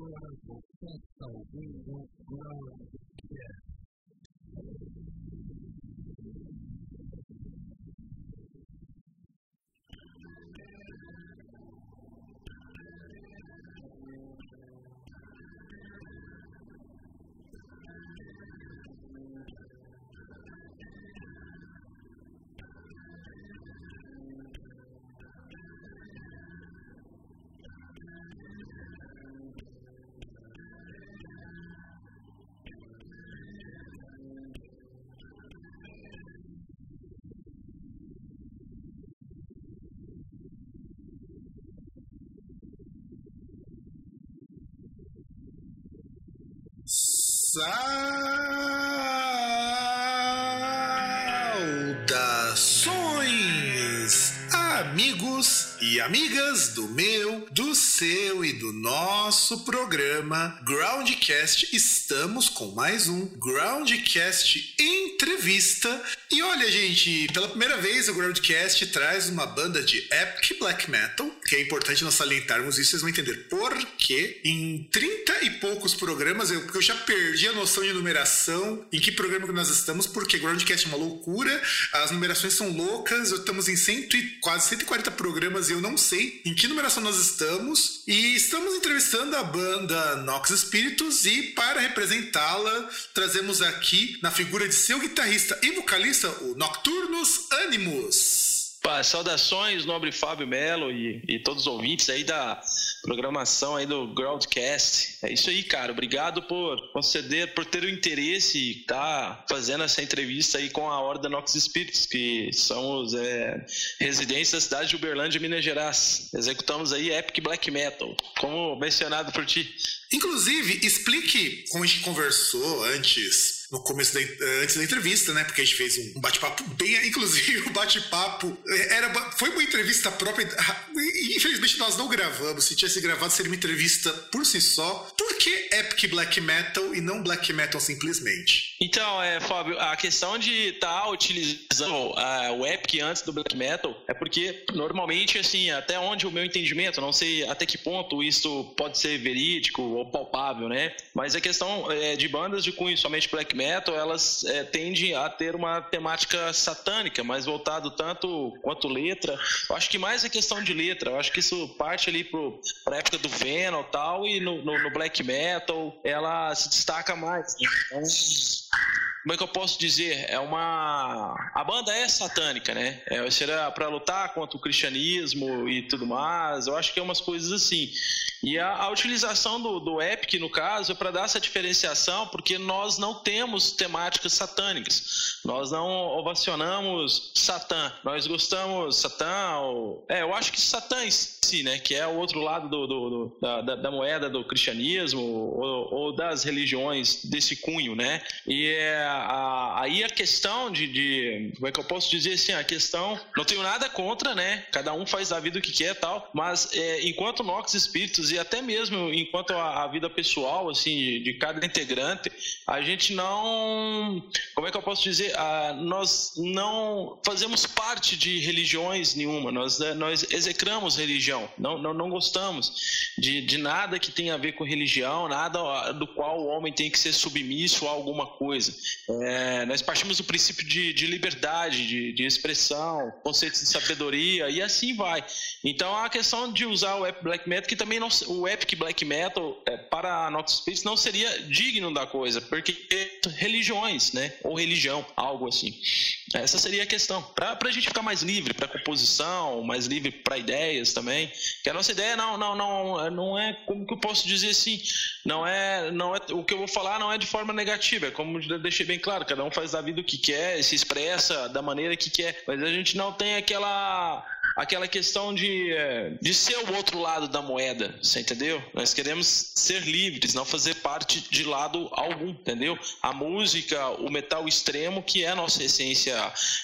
We will out of the test, so we don't know. Yeah. Saudações, amigos e amigas do meu, do seu e do nosso programa Groundcast. Estamos com mais um Groundcast Entrevista. E olha, gente, pela primeira vez o Groundcast traz uma banda de epic black metal, que é importante nós salientarmos isso, vocês vão entender por quê. Em 30 e poucos programas, eu, porque eu já perdi a noção de numeração, em que programa que nós estamos, porque Groundcast é uma loucura, as numerações são loucas, estamos em cento e, quase 140 programas e eu não sei em que numeração nós estamos. E estamos entrevistando a banda Nox Spiritus e para representá-la, trazemos aqui na figura de seu guitarrista e vocalista o Nocturnus Animus. Pá, saudações, nobre Fábio Melo e, e, todos os ouvintes aí da programação aí do Groundcast. É isso aí, cara. Obrigado por conceder, por ter o interesse e tá fazendo essa entrevista aí com a Horda Nox Spirits, que somos é, residentes da cidade de Uberlândia, Minas Gerais. Executamos aí Epic Black Metal, como mencionado por ti. Inclusive, explique como a gente conversou antes no começo da, antes da entrevista, né? Porque a gente fez um bate-papo bem, inclusive o bate-papo era foi uma entrevista própria. Infelizmente nós não gravamos. Se tivesse gravado seria uma entrevista por si só. Por que Epic Black Metal e não Black Metal simplesmente? Então, é, Fábio, a questão de estar tá utilizando uh, o Epic antes do Black Metal é porque normalmente, assim, até onde o meu entendimento, não sei até que ponto isso pode ser verídico ou palpável, né? Mas a questão é, de bandas de cunho somente Black metal, elas é, tendem a ter uma temática satânica, mais voltado tanto quanto letra. Eu acho que mais é questão de letra. Eu acho que isso parte ali para a época do Venom e tal, e no, no, no, black metal ela se destaca mais. Né? Então, como é que eu posso dizer? É uma. A banda é satânica, né? É, será para lutar contra o cristianismo e tudo mais. Eu acho que é umas coisas assim. E a, a utilização do, do Epic, no caso, é para dar essa diferenciação, porque nós não temos temáticas satânicas. Nós não ovacionamos Satã. Nós gostamos Satã. Ou... É, eu acho que Satã em si, né? Que é o outro lado do, do, do da, da, da, moeda do cristianismo ou, ou, das religiões desse cunho, né? E é, a, aí a questão de, de, Como é que eu posso dizer assim? A questão. Não tenho nada contra, né? Cada um faz da vida o que quer tal. Mas é, enquanto Nox Espíritos e até mesmo enquanto a, a vida pessoal assim de, de, cada integrante, a gente não, como é que eu posso dizer, ah, nós não fazemos parte de religiões nenhuma, nós né, nós execramos religião, não não, não gostamos de, de nada que tenha a ver com religião, nada do qual o homem tem que ser submisso a alguma coisa. É, nós partimos do princípio de, de liberdade, de, de expressão, conceitos de sabedoria e assim vai. Então a questão de usar o app Black Metal que também não o epic black metal é, para a Nox Spirits não seria digno da coisa, porque religiões, né? Ou religião, algo assim. Essa seria a questão. Para a gente ficar mais livre para composição, mais livre para ideias também. Que a nossa ideia não, não, não, não é como que eu posso dizer assim. Não é, não é o que eu vou falar não é de forma negativa. É como eu deixei bem claro. Cada um faz da vida o que quer, se expressa da maneira que quer. Mas a gente não tem aquela aquela questão de, é, de ser o outro lado da moeda, você entendeu? Nós queremos ser livres, não fazer parte de lado algum, entendeu? A música, o metal extremo, que é a nossa essência,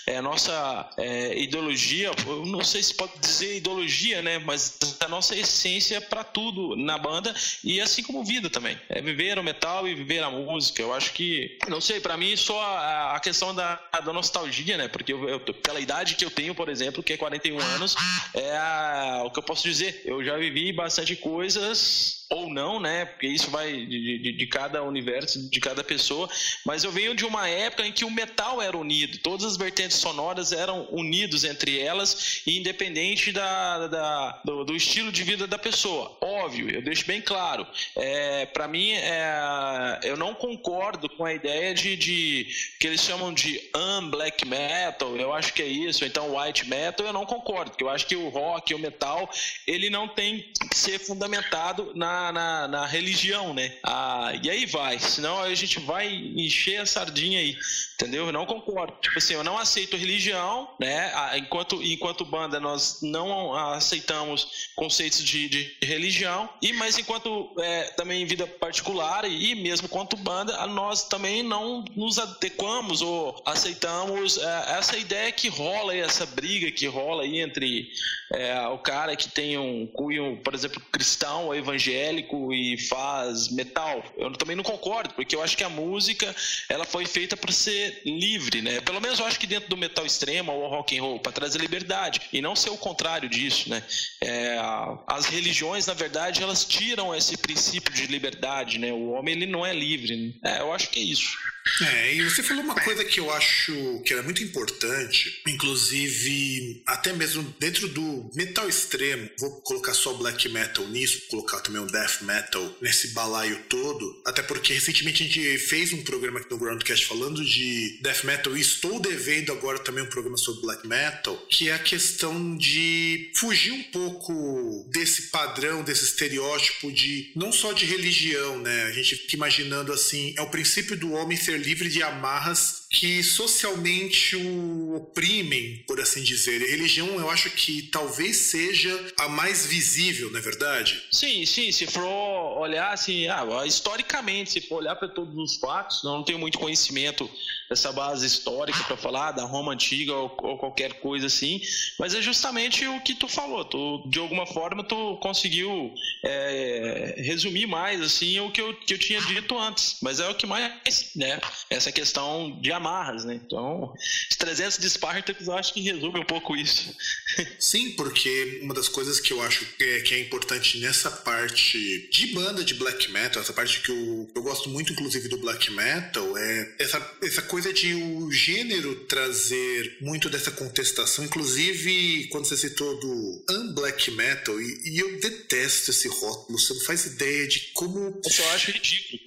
é a nossa é, ideologia, eu não sei se pode dizer ideologia, né? Mas a nossa essência para tudo na banda e assim como vida também. É viver o metal e viver a música. Eu acho que, não sei, para mim só a, a, questão da, da nostalgia, né? Porque eu, eu, pela idade que eu tenho, por exemplo, que é 41 anos, é o que eu posso dizer. Eu já vivi bastante coisas ou não, né? Porque isso vai de, de, de, cada universo, de cada pessoa. Mas eu venho de uma época em que o metal era unido, todas as vertentes sonoras eram unidos entre elas, independente da, da do, do, estilo de vida da pessoa. Óbvio, eu deixo bem claro. É, Para mim, é, eu não concordo com a ideia de, de que eles chamam de un-black metal. Eu acho que é isso. Então, white metal, eu não concordo, porque eu acho que o rock, o metal, ele não tem que ser fundamentado na, na, na religião, né? Ah, e aí vai, senão a gente vai encher a sardinha aí, entendeu? Eu não concordo. Tipo assim, eu não aceito religião, né? Enquanto, enquanto banda, nós não aceitamos conceitos de, de religião, e mas enquanto é, também em vida particular e mesmo quanto banda, nós também não nos adequamos ou aceitamos é, essa ideia que rola aí, essa briga que rola aí entre é, o cara que tem um cunho, por exemplo, cristão ou evangélico e faz metal. Eu também não concordo, porque eu acho que a música ela foi feita para ser livre, né? Pelo menos eu acho que dentro do metal extremo ou rock and roll, para trazer liberdade e não ser o contrário disso, né? É, as religiões, na verdade, elas tiram esse princípio de liberdade, né? O homem ele não é livre. Né? É, eu acho que é isso. É, e você falou uma coisa que eu acho que é muito importante, inclusive até mesmo dentro do metal extremo, vou colocar só black metal nisso, vou colocar também o death metal nesse balaio todo, até porque recentemente a gente fez um programa aqui no Groundcast falando de death metal e estou devendo agora também um programa sobre black metal, que é a questão de fugir um pouco desse padrão, desse estereótipo de não só de religião, né? A gente fica imaginando assim, é o princípio do homem ser livre de amarras que socialmente o oprimem, por assim dizer. A religião, eu acho que talvez seja a mais visível, não é verdade? Sim, sim. Se for olhar assim, ah, historicamente, se for olhar para todos os fatos, não tenho muito conhecimento dessa base histórica para falar da Roma antiga ou, ou, qualquer coisa assim, mas é justamente o que tu falou. Tu, de alguma forma, tu conseguiu é, resumir mais assim o que eu, que eu tinha dito antes. Mas é o que mais, né? Essa questão de amarras, né? Então, os 300 de Spartacus eu acho que resume um pouco isso. Sim, porque uma das coisas que eu acho que é, que é importante nessa parte de banda de black metal, essa parte que eu, eu gosto muito, inclusive, do black metal, é essa, essa coisa de o gênero trazer muito dessa contestação, inclusive quando você citou do un-black metal, e, e eu detesto esse rótulo, você não faz ideia de como. Eu só acho ridículo.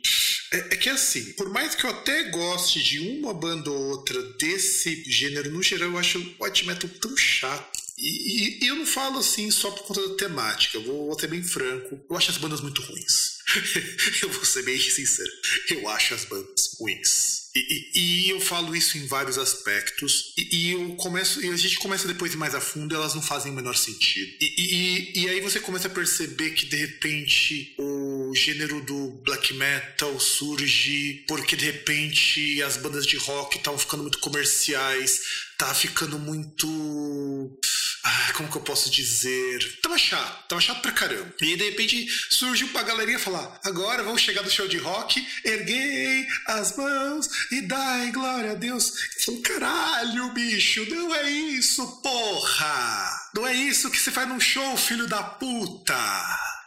É, é, que assim, por mais que eu até goste de uma banda ou outra desse gênero, no geral eu acho o white metal tão chato. E, e, e, eu não falo assim só por conta da temática, vou, vou ser bem franco. Eu acho as bandas muito ruins. eu vou ser bem sincero. Eu acho as bandas ruins. E, e, eu falo isso em vários aspectos. E, eu começo, e a gente começa depois mais a fundo, elas não fazem o menor sentido. E, e aí você começa a perceber que de repente o gênero do black metal surge porque de repente as bandas de rock estavam ficando muito comerciais, tá ficando muito ah, como que eu posso dizer? Tava chato, tava chato pra caramba. E de repente surgiu pra galerinha falar: agora vamos chegar do show de rock, erguei as mãos e dai glória a Deus. Eu falo, caralho, bicho, não é isso, porra! Não é isso que você faz num show, filho da puta!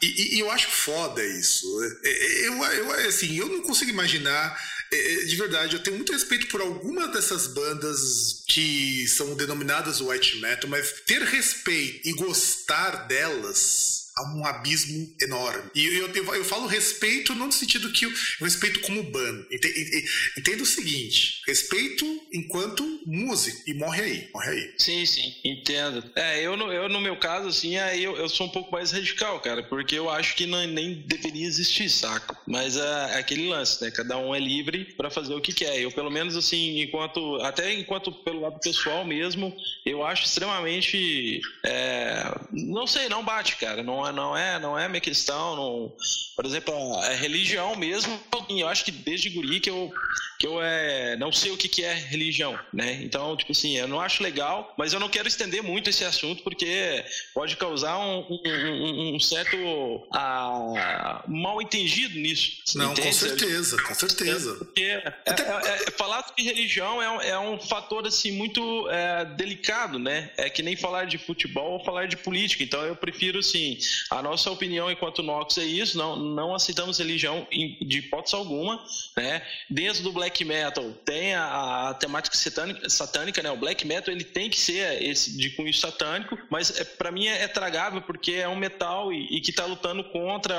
E, e, eu acho foda isso. É, é, eu, eu, assim, eu não consigo imaginar de verdade, eu tenho muito respeito por algumas dessas bandas que são denominadas white metal, mas ter respeito e gostar delas há um abismo enorme. E eu, eu, eu, falo respeito não no sentido que eu, respeito como bando. Entenda o seguinte: respeito enquanto músico. E morre aí, morre aí. Sim, sim, entendo. É, eu, eu no meu caso, assim, aí eu, eu sou um pouco mais radical, cara, porque eu acho que não, nem deveria existir, saco? Mas é, é aquele lance, né? Cada um é livre para fazer o que quer. Eu, pelo menos, assim, enquanto. Até enquanto pelo lado pessoal mesmo, eu acho extremamente. É, não sei, não bate, cara. Não é, não é, não é minha questão. Não, por exemplo, a, religião mesmo, eu acho que desde guri que eu, que eu é, não sei o que, que é religião, né? Então, tipo assim, eu não acho legal, mas eu não quero estender muito esse assunto porque pode causar um, um, um certo ah, mal entendido nisso. Não, entende? com certeza, com certeza. Porque é, é, é, falar de religião é, é, um fator assim muito é, delicado, né? É que nem falar de futebol ou falar de política. Então eu prefiro assim A nossa opinião enquanto Nox é isso, não, não aceitamos religião de hipótese alguma, né? Dentro do black metal tem a, a temática satânica, satânica, né? O black metal ele tem que ser esse de cunho satânico, mas é, para mim é, é, tragável porque é um metal e, e que está lutando contra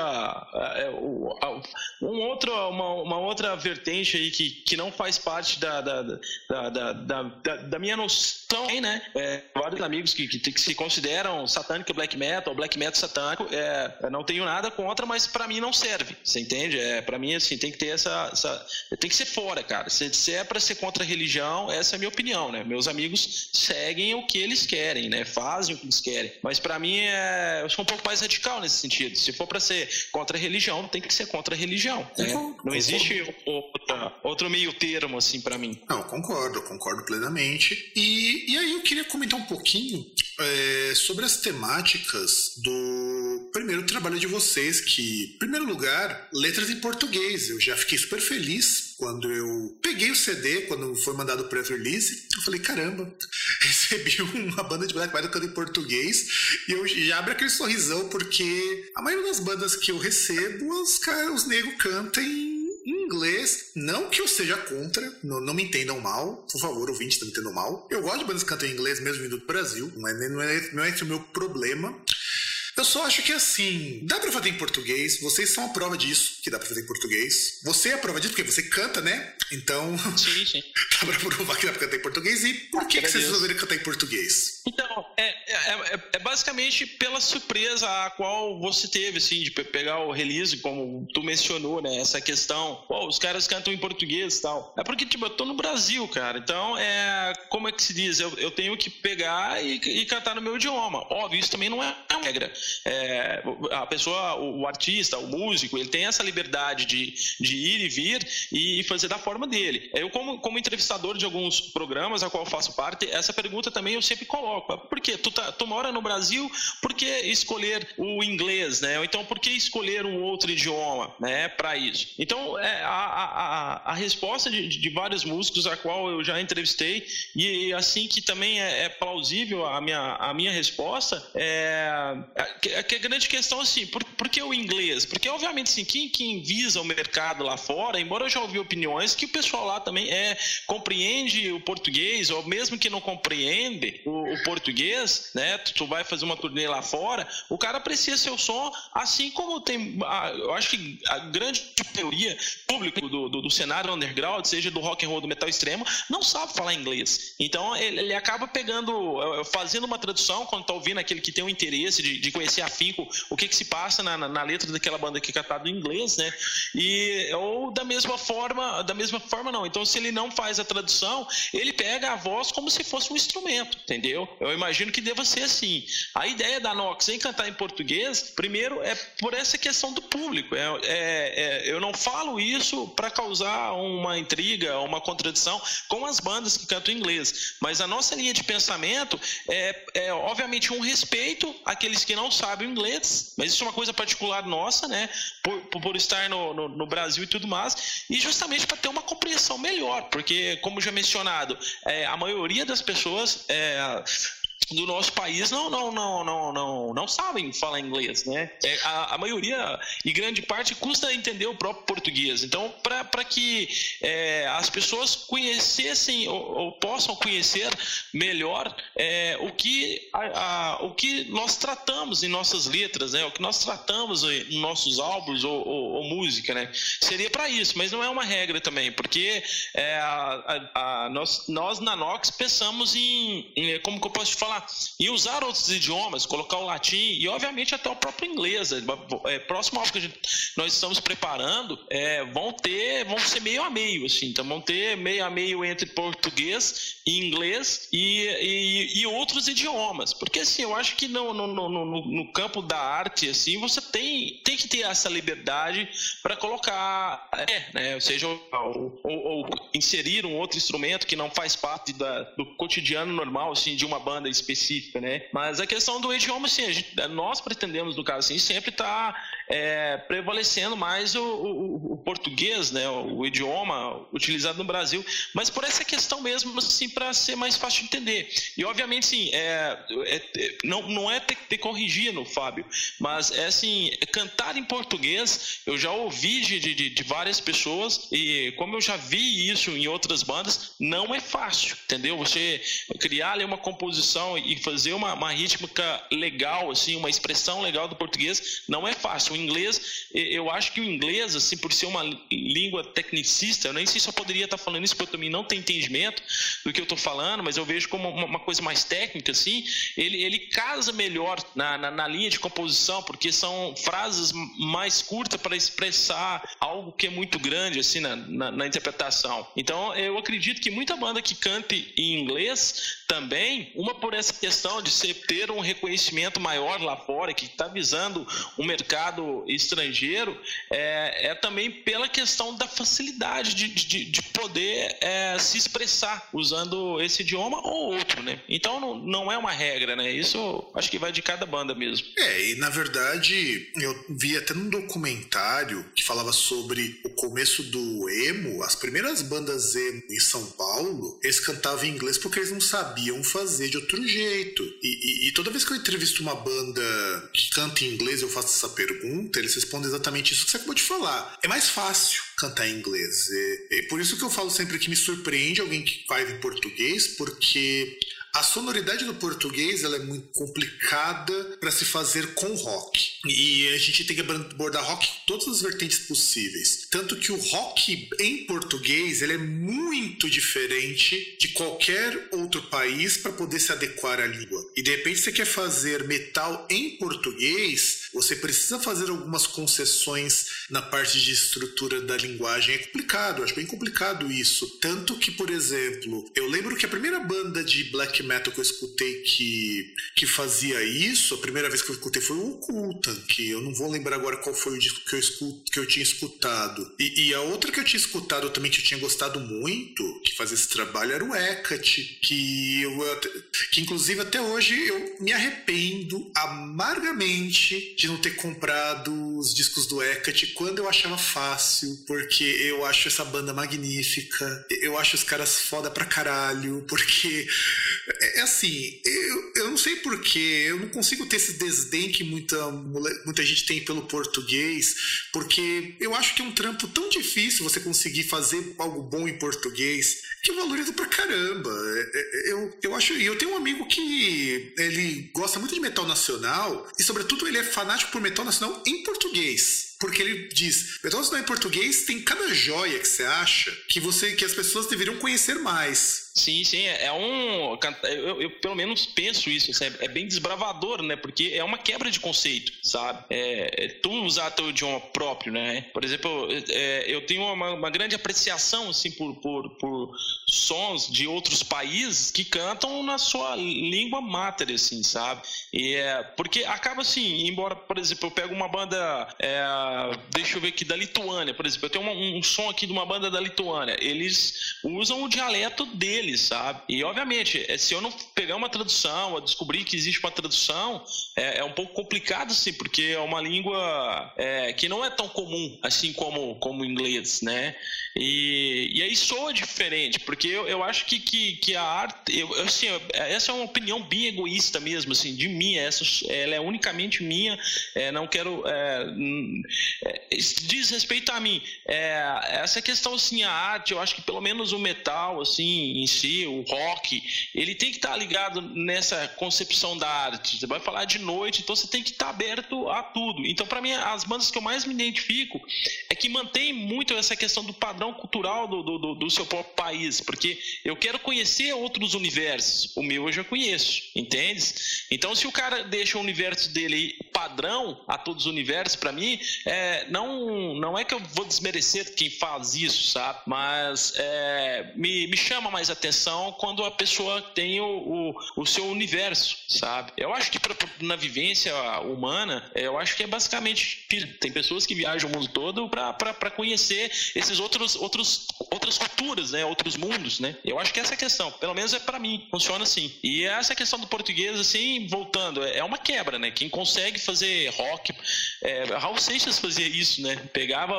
é, o, a, um outro, uma, uma, outra vertente aí que, que não faz parte da, da, da, da, da, da minha noção, né? É, vários amigos que, que, que, se consideram satânico black metal, black metal satânico, é, não tenho nada contra, mas para mim não serve, você entende? É, para mim, assim, tem que ter essa, essa tem que ser fora, cara. Se, se é para ser contra a religião, essa é a minha opinião, né? Meus amigos seguem o que eles querem, né? Fazem o que eles querem. Mas para mim, é, eu sou um pouco mais radical nesse sentido. Se for para ser contra a religião, tem que ser contra a religião. Né? Não existe outra, outro meio termo, assim, para mim. Não, concordo, concordo plenamente. E, e aí eu queria comentar um pouquinho é, sobre as temáticas do primeiro trabalho de vocês, que, em primeiro lugar, letras em português. Eu já fiquei super feliz quando eu peguei o CD, quando foi mandado o press release. Eu falei, caramba, recebi uma banda de black metal cantando em português. E eu já abro aquele sorrisão, porque a maioria das bandas que eu recebo, os os negros cantam em inglês. Não que eu seja contra, não, não me entendam mal, por favor, ouvinte, não me entendam mal. Eu gosto de bandas que cantam em inglês, mesmo vindo do Brasil, não é, não é, não é esse o meu problema. Eu só acho que assim, dá pra fazer em português, vocês são a prova disso, que dá pra fazer em português. Você é a prova disso, porque você canta, né? Então. Sim, sim. dá pra provar que dá pra cantar em português. E por ah, que, que vocês resolveram cantar em português? Então, é, é, é, é, basicamente pela surpresa a qual você teve, assim, de pegar o release, como tu mencionou, né? Essa questão, pô, os caras cantam em português e tal. É porque, tipo, eu tô no Brasil, cara. Então, é. Como é que se diz? Eu, eu tenho que pegar e, e cantar no meu idioma. Óbvio, isso também não é uma regra é, a pessoa, o, o, artista, o músico, ele tem essa liberdade de, de ir e vir e fazer da forma dele. Eu, como, como entrevistador de alguns programas a qual faço parte, essa pergunta também eu sempre coloco. Por quê? Tu, tá, tu mora no Brasil, por que escolher o inglês, né? Ou então, por que escolher um outro idioma, né, para isso? Então, é, a, a, a resposta de, de, vários músicos a qual eu já entrevistei e assim que também é, é plausível a minha, a minha resposta é, é que a grande questão assim, por, por que o inglês? Porque obviamente assim, quem, quem visa o mercado lá fora, embora eu já ouvi opiniões que o pessoal lá também é compreende o português, ou mesmo que não compreende o, o português, né? Tu, tu, vai fazer uma turnê lá fora, o cara aprecia seu som, assim como tem, a, eu acho que a grande maioria público do, do, do, cenário underground, seja do rock and roll, do metal extremo, não sabe falar inglês. Então ele, ele acaba pegando, fazendo uma tradução quando tá ouvindo aquele que tem o interesse de, de conhecer afinco o que, que se passa na, na, letra daquela banda que é cantada em inglês, né? E, ou da mesma forma, da mesma forma não. Então, se ele não faz a tradução, ele pega a voz como se fosse um instrumento, entendeu? Eu imagino que deva ser assim. A ideia da Nox em cantar em português, primeiro, é por essa questão do público. É, é, é eu não falo isso para causar uma intriga, uma contradição com as bandas que cantam em inglês. Mas a nossa linha de pensamento é, é obviamente, um respeito àqueles que não sabe o inglês, mas isso é uma coisa particular nossa, né? Por, por estar no, no, no, Brasil e tudo mais, e justamente para ter uma compreensão melhor, porque, como já mencionado, é, a maioria das pessoas é, do nosso país não não não não não, não sabem falar inglês, né? É, a, a maioria e grande parte custa entender o próprio português. Então, para que é, as pessoas conhecessem ou, ou possam conhecer melhor é, o que a, a, o que nós tratamos em nossas letras, né? O que nós tratamos em nossos álbuns ou, ou, ou música, né? Seria para isso, mas não é uma regra também, porque é, nós nós na Nox pensamos em, em como que eu posso falar e usar outros idiomas, colocar o latim e, obviamente, até o próprio inglês. É, é próximo ao que gente, nós estamos preparando, é, vão ter, vão ser meio a meio, assim, então vão ter meio a meio entre português e inglês e, e, e outros idiomas, porque assim, eu acho que no, no, no, no, campo da arte, assim, você tem, tem que ter essa liberdade para colocar, é, né, seja ou, ou, ou, inserir um outro instrumento que não faz parte da, do cotidiano normal, assim, de uma banda específica, né? Mas a questão do idioma, sim, gente, nós pretendemos, no caso assim, sempre estar tá, é, prevalecendo mais o, o, o, português, né? O, idioma utilizado no Brasil, mas por essa questão mesmo, assim, para ser mais fácil de entender. E, obviamente, sim, é, é, não, não é ter, ter corrigindo, Fábio, mas é assim, cantar em português, eu já ouvi de, de, de várias pessoas, e como eu já vi isso em outras bandas, não é fácil, entendeu? Você criar ali uma composição e fazer uma, uma rítmica legal, assim, uma expressão legal do português, não é fácil. O inglês, eu acho que o inglês, assim, por ser uma língua tecnicista, eu nem sei se eu poderia estar falando isso, porque eu também não tenho entendimento do que eu estou falando, mas eu vejo como uma, uma, coisa mais técnica, assim, ele, ele casa melhor na, na, na linha de composição, porque são frases mais curtas para expressar algo que é muito grande, assim, na, na, na interpretação. Então, eu acredito que muita banda que cante em inglês também, uma por essa questão de ser, ter um reconhecimento maior lá fora, que está visando um mercado estrangeiro, é, é, também pela questão da facilidade de, de, de poder é, se expressar usando esse idioma ou outro, né? Então não, não é uma regra, né? Isso acho que vai de cada banda mesmo. É, e na verdade eu vi até num documentário que falava sobre o começo do emo, as primeiras bandas emo em São Paulo, eles cantavam em inglês porque eles não sabiam fazer de outro jeito. E, e, e toda vez que eu entrevisto uma banda que canta em inglês, eu faço essa pergunta, eles respondem exatamente isso que você acabou de falar. É mais fácil cantar em inglês. É, é por isso que eu falo sempre que me surpreende alguém que faz em português, porque a sonoridade do português ela é muito complicada para se fazer com rock. E a gente tem que abordar rock em todas as vertentes possíveis. Tanto que o rock em português ele é muito diferente de qualquer outro país para poder se adequar à língua. E de repente você quer fazer metal em português, você precisa fazer algumas concessões na parte de estrutura da linguagem. É complicado, acho bem complicado isso. Tanto que, por exemplo, eu lembro que a primeira banda de black metal que eu escutei que, que fazia isso, a primeira vez que eu escutei foi o Ocultan, que eu não vou lembrar agora qual foi o disco que eu, escut, que eu tinha escutado. E, e, a outra que eu tinha escutado também que eu tinha gostado muito, que fazia esse trabalho, era o Hecate, que, eu, que inclusive até hoje eu me arrependo amargamente de não ter comprado os discos do Hecate quando eu achava fácil, porque eu acho essa banda magnífica, eu acho os caras foda pra caralho, porque é, é assim, eu, eu não sei porquê, eu não consigo ter esse desdém que muita, muita gente tem pelo português, porque eu acho que é um trampo tão difícil você conseguir fazer algo bom em português que eu valorizo pra caramba. É, é, eu, eu acho. E eu tenho um amigo que ele gosta muito de metal nacional e, sobretudo, ele é fanático por metal nacional em português. Porque ele diz, metal nacional em português tem cada joia que você acha que você que as pessoas deveriam conhecer mais. Sim, sim, é um. Eu, eu pelo menos penso isso, é bem desbravador, né? Porque é uma quebra de conceito, sabe? É, é tu usar teu idioma próprio, né? Por exemplo, é, eu tenho uma, uma, grande apreciação, assim, por, por, por sons de outros países que cantam na sua língua mater, assim, sabe? E é, porque acaba assim, embora, por exemplo, eu pego uma banda, é, deixa eu ver aqui, da Lituânia, por exemplo, eu tenho um, um som aqui de uma banda da Lituânia, eles usam o dialeto deles sabe? E obviamente, é, se eu não pegar uma tradução, descobrir que existe uma tradução, é, é um pouco complicado, assim, porque é uma língua é, que não é tão comum, assim como, como o inglês, né? E, e aí soa diferente, porque eu, eu acho que, que, que a arte, eu, assim, essa é uma opinião bem egoísta mesmo, assim, de mim, essa, ela é unicamente minha, é, não quero, é, é, diz respeito a mim, é, essa questão, assim, a arte, eu acho que pelo menos o metal, assim, em si, o rock, ele tem que estar ligado nessa concepção da arte, você vai falar de noite, então você tem que estar aberto a tudo, então para mim, as bandas que eu mais me identifico é que mantém muito essa questão do padrão padrão cultural do, do, do, seu próprio país, porque eu quero conhecer outros universos. O meu eu já conheço, entende? Então, se o cara deixa o universo dele padrão a todos os universos, para mim, é, não, não é que eu vou desmerecer quem faz isso, sabe? Mas é, me, me chama mais atenção quando a pessoa tem o, o, o seu universo, sabe? Eu acho que pra, na vivência humana, eu acho que é basicamente tem pessoas que viajam o mundo todo para conhecer esses outros outros, outras culturas, né? Outros mundos, né? Eu acho que essa é a questão. Pelo menos é para mim, funciona assim. E essa questão do português, assim, voltando, é uma quebra, né? Quem consegue fazer rock. É, Raul Seixas fazia isso, né? Pegava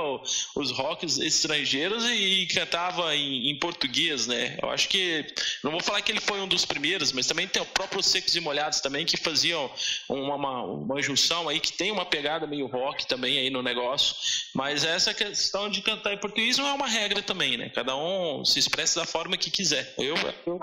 os rocks estrangeiros e, e cantava em, em, português, né? Eu acho que. Não vou falar que ele foi um dos primeiros, mas também tem o próprio Secos e Molhados também, que faziam uma, uma, uma junção aí, que tem uma pegada meio rock também aí no negócio. Mas essa questão de cantar em português não é uma regra também, né? Cada um se expressa da forma que quiser. Eu, eu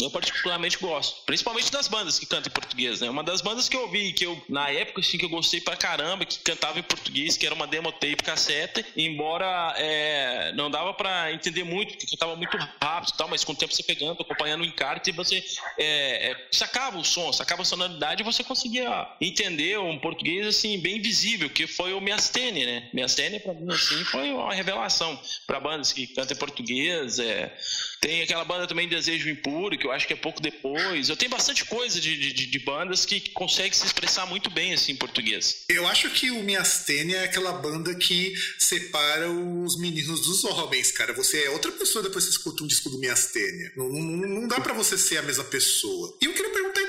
eu particularmente gosto, principalmente das bandas que cantam em português, né? Uma das bandas que eu ouvi, que eu, na época, assim, que eu gostei pra caramba, que cantava em português, que era uma demo tape cassete, embora é, não dava pra entender muito, porque cantava muito rápido e tal, mas com o tempo você pegando, acompanhando o encarte, você é, é, sacava o som, sacava a sonoridade e você conseguia entender um português, assim, bem visível, que foi o Miastene, né? Miastene, pra mim, assim, foi uma revelação pra bandas que cantam em português, é... Tem aquela banda também Desejo Impuro, que eu acho que é pouco depois. Eu tenho bastante coisa de, de, de bandas que conseguem se expressar muito bem assim em português. Eu acho que o Miastênia é aquela banda que separa os meninos dos homens, cara. Você é outra pessoa depois que você escuta um disco do Miastênia. Não, não, não dá para você ser a mesma pessoa. E eu queria perguntar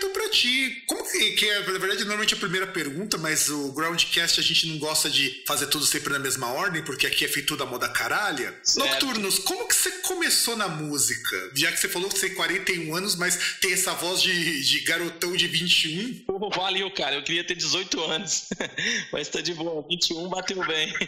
como que, que é, na verdade, normalmente a primeira pergunta, mas o Groundcast a gente não gosta de fazer tudo sempre na mesma ordem, porque aqui é feito da moda caralha. Certo. Nocturnos, como que você começou na música? Já que você falou que você tem 41 anos, mas tem essa voz de, de garotão de 21. Pô, valeu, cara. Eu queria ter 18 anos. mas tá de boa. 21 bateu bem.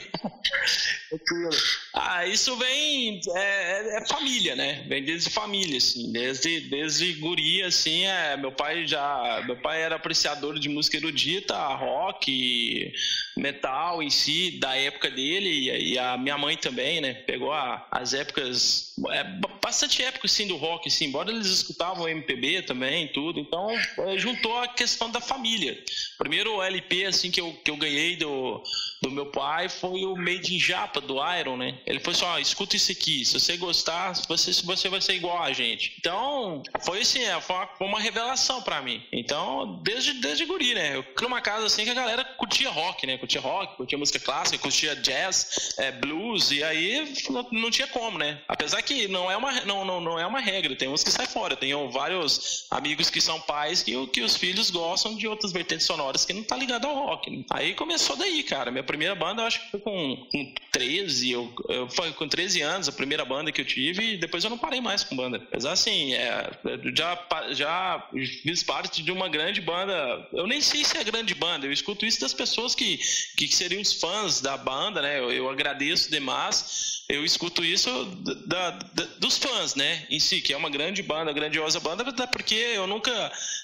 ah, isso vem. É, é, é, família, né? Vem desde família, assim. Desde, desde guria, assim. É, meu pai já. Meu pai era apreciador de música erudita, rock, metal em si, da época dele. E, a minha mãe também, né? Pegou a, as épocas. É, bastante época, assim, do rock, assim. Embora eles escutavam MPB também, tudo. Então, é, juntou a questão da família. Primeiro LP, assim, que eu, que eu ganhei do, do meu pai foi o Made in Japa, do Iron, né? Ele falou assim, ó, escuta isso aqui. Se você gostar, você, você vai ser igual a gente. Então, foi assim, é, foi uma, foi uma revelação para mim. Então, desde, desde guri, né? Eu criei uma casa assim que a galera curtia rock, né? Curtia rock, curtia música clássica, curtia jazz, é, blues, e aí não, não, tinha como, né? Apesar que não é uma, não, não, não é uma regra, tem uns que saem fora. Tenho vários amigos que são pais que, que os filhos gostam de outras vertentes sonoras que não tá ligado ao rock. Né? Aí começou daí, cara. Minha primeira banda, eu acho que foi com, com 13, eu, eu, foi com 13 anos, a primeira banda que eu tive, e depois eu não parei mais com banda. Mas assim, é, já, já fiz parte de uma grande banda, eu nem sei se é grande banda, eu escuto isso das pessoas que, que seriam os fãs da banda, né? Eu, eu agradeço demais eu escuto isso da, da, dos fãs, né, em si, que é uma grande banda, grandiosa banda, até porque eu nunca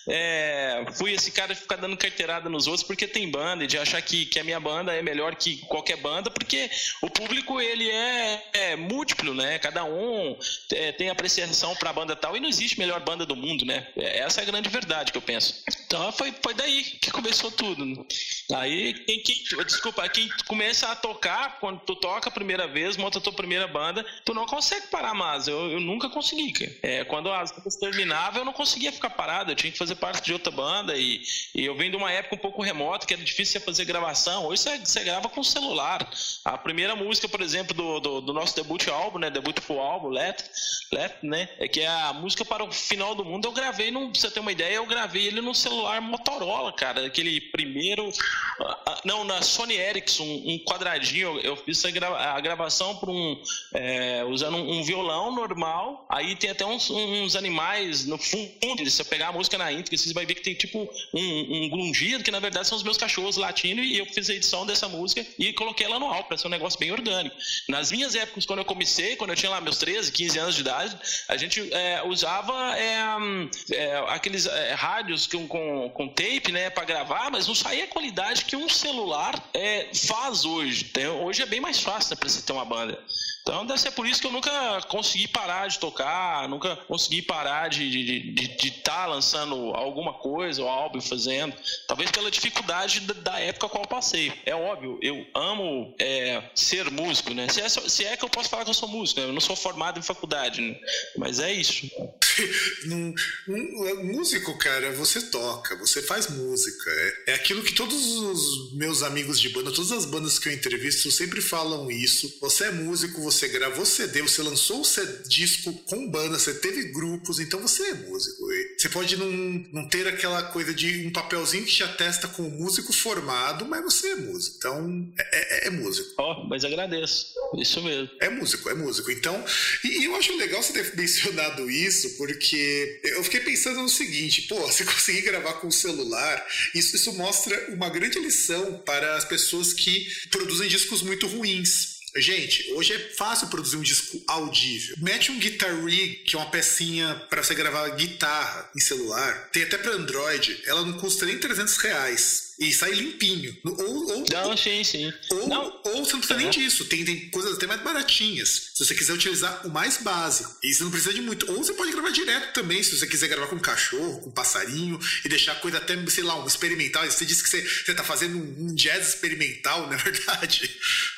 é, fui esse cara de ficar dando carteirada nos outros porque tem banda e de achar que, que a minha banda é melhor que qualquer banda, porque o público ele é, é múltiplo, né, cada um é, tem apreciação para a banda tal e não existe melhor banda do mundo, né, essa é a grande verdade que eu penso. Então foi, foi daí que começou tudo. Aí, quem, quem, desculpa, quem começa a tocar, quando tu toca a primeira vez, monta a tua primeira banda, tu não consegue parar mais. Eu, eu nunca consegui, cara. É, quando as bandas terminavam, eu não conseguia ficar parado. Eu tinha que fazer parte de outra banda. E, e eu venho de uma época um pouco remota, que era difícil fazer gravação. Hoje você, você grava com celular. A primeira música, por exemplo, do, do, do nosso debut álbum, né? Debut full álbum, Let, Let, né? É que é a música para o final do mundo. Eu gravei, não, pra você ter uma ideia, eu gravei ele no celular Motorola, cara. Aquele primeiro. Não, na Sony Ericsson, um quadradinho. Eu fiz a gravação por um é, usando um, violão normal, aí tem até uns, uns animais no fundo. Se você pegar a música na íntegra, você vai ver que tem tipo um, um grungido, que na verdade são os meus cachorros latindo, e eu fiz a edição dessa música e coloquei ela no álbum, para ser um negócio bem orgânico. Nas minhas épocas, quando eu comecei, quando eu tinha lá meus 13, 15 anos de idade, a gente é, usava é, é, aqueles é, rádios com, com, com, tape, né, para gravar, mas não saía a qualidade que um celular é, faz hoje. Tem, hoje é bem mais fácil né, para você ter uma banda. Então deve ser por isso que eu nunca consegui parar de tocar, nunca consegui parar de estar de, de, de tá lançando alguma coisa, ou álbum fazendo. Talvez pela dificuldade da, época qual eu passei. É óbvio, eu amo é, ser músico, né? Se é, se é, que eu posso falar que eu sou músico, né? Eu não sou formado em faculdade, né? Mas é isso. um, músico, cara, você toca, você faz música. É, é aquilo que todos os meus amigos de banda, todas as bandas que eu entrevisto sempre falam isso. Você é músico, você você gravou CD, você lançou o disco com banda, você teve grupos, então você é músico. Você pode não, não ter aquela coisa de um papelzinho que te atesta como músico formado, mas você é músico. Então, é, é, é músico. Ó, oh, mas agradeço. Isso mesmo. É músico, é músico. Então, e, e, eu acho legal você ter mencionado isso, porque eu fiquei pensando no seguinte, pô, você conseguir gravar com o celular, isso, isso mostra uma grande lição para as pessoas que produzem discos muito ruins. Gente, hoje é fácil produzir um disco audível. Mete um Guitar Rig, que é uma pecinha para você gravar guitarra em celular. Tem até para Android. Ela não custa nem 300 reais e sai limpinho. Ou, ou, não, sim, sim. Ou, não. ou você não precisa nem disso. Tem, tem coisas até mais baratinhas. Se você quiser utilizar o mais básico. E você não precisa de muito. Ou você pode gravar direto também, se você quiser gravar com um cachorro, com um passarinho, e deixar a coisa até, sei lá, um experimental. Você disse que você, você tá fazendo um, um jazz experimental, na é verdade.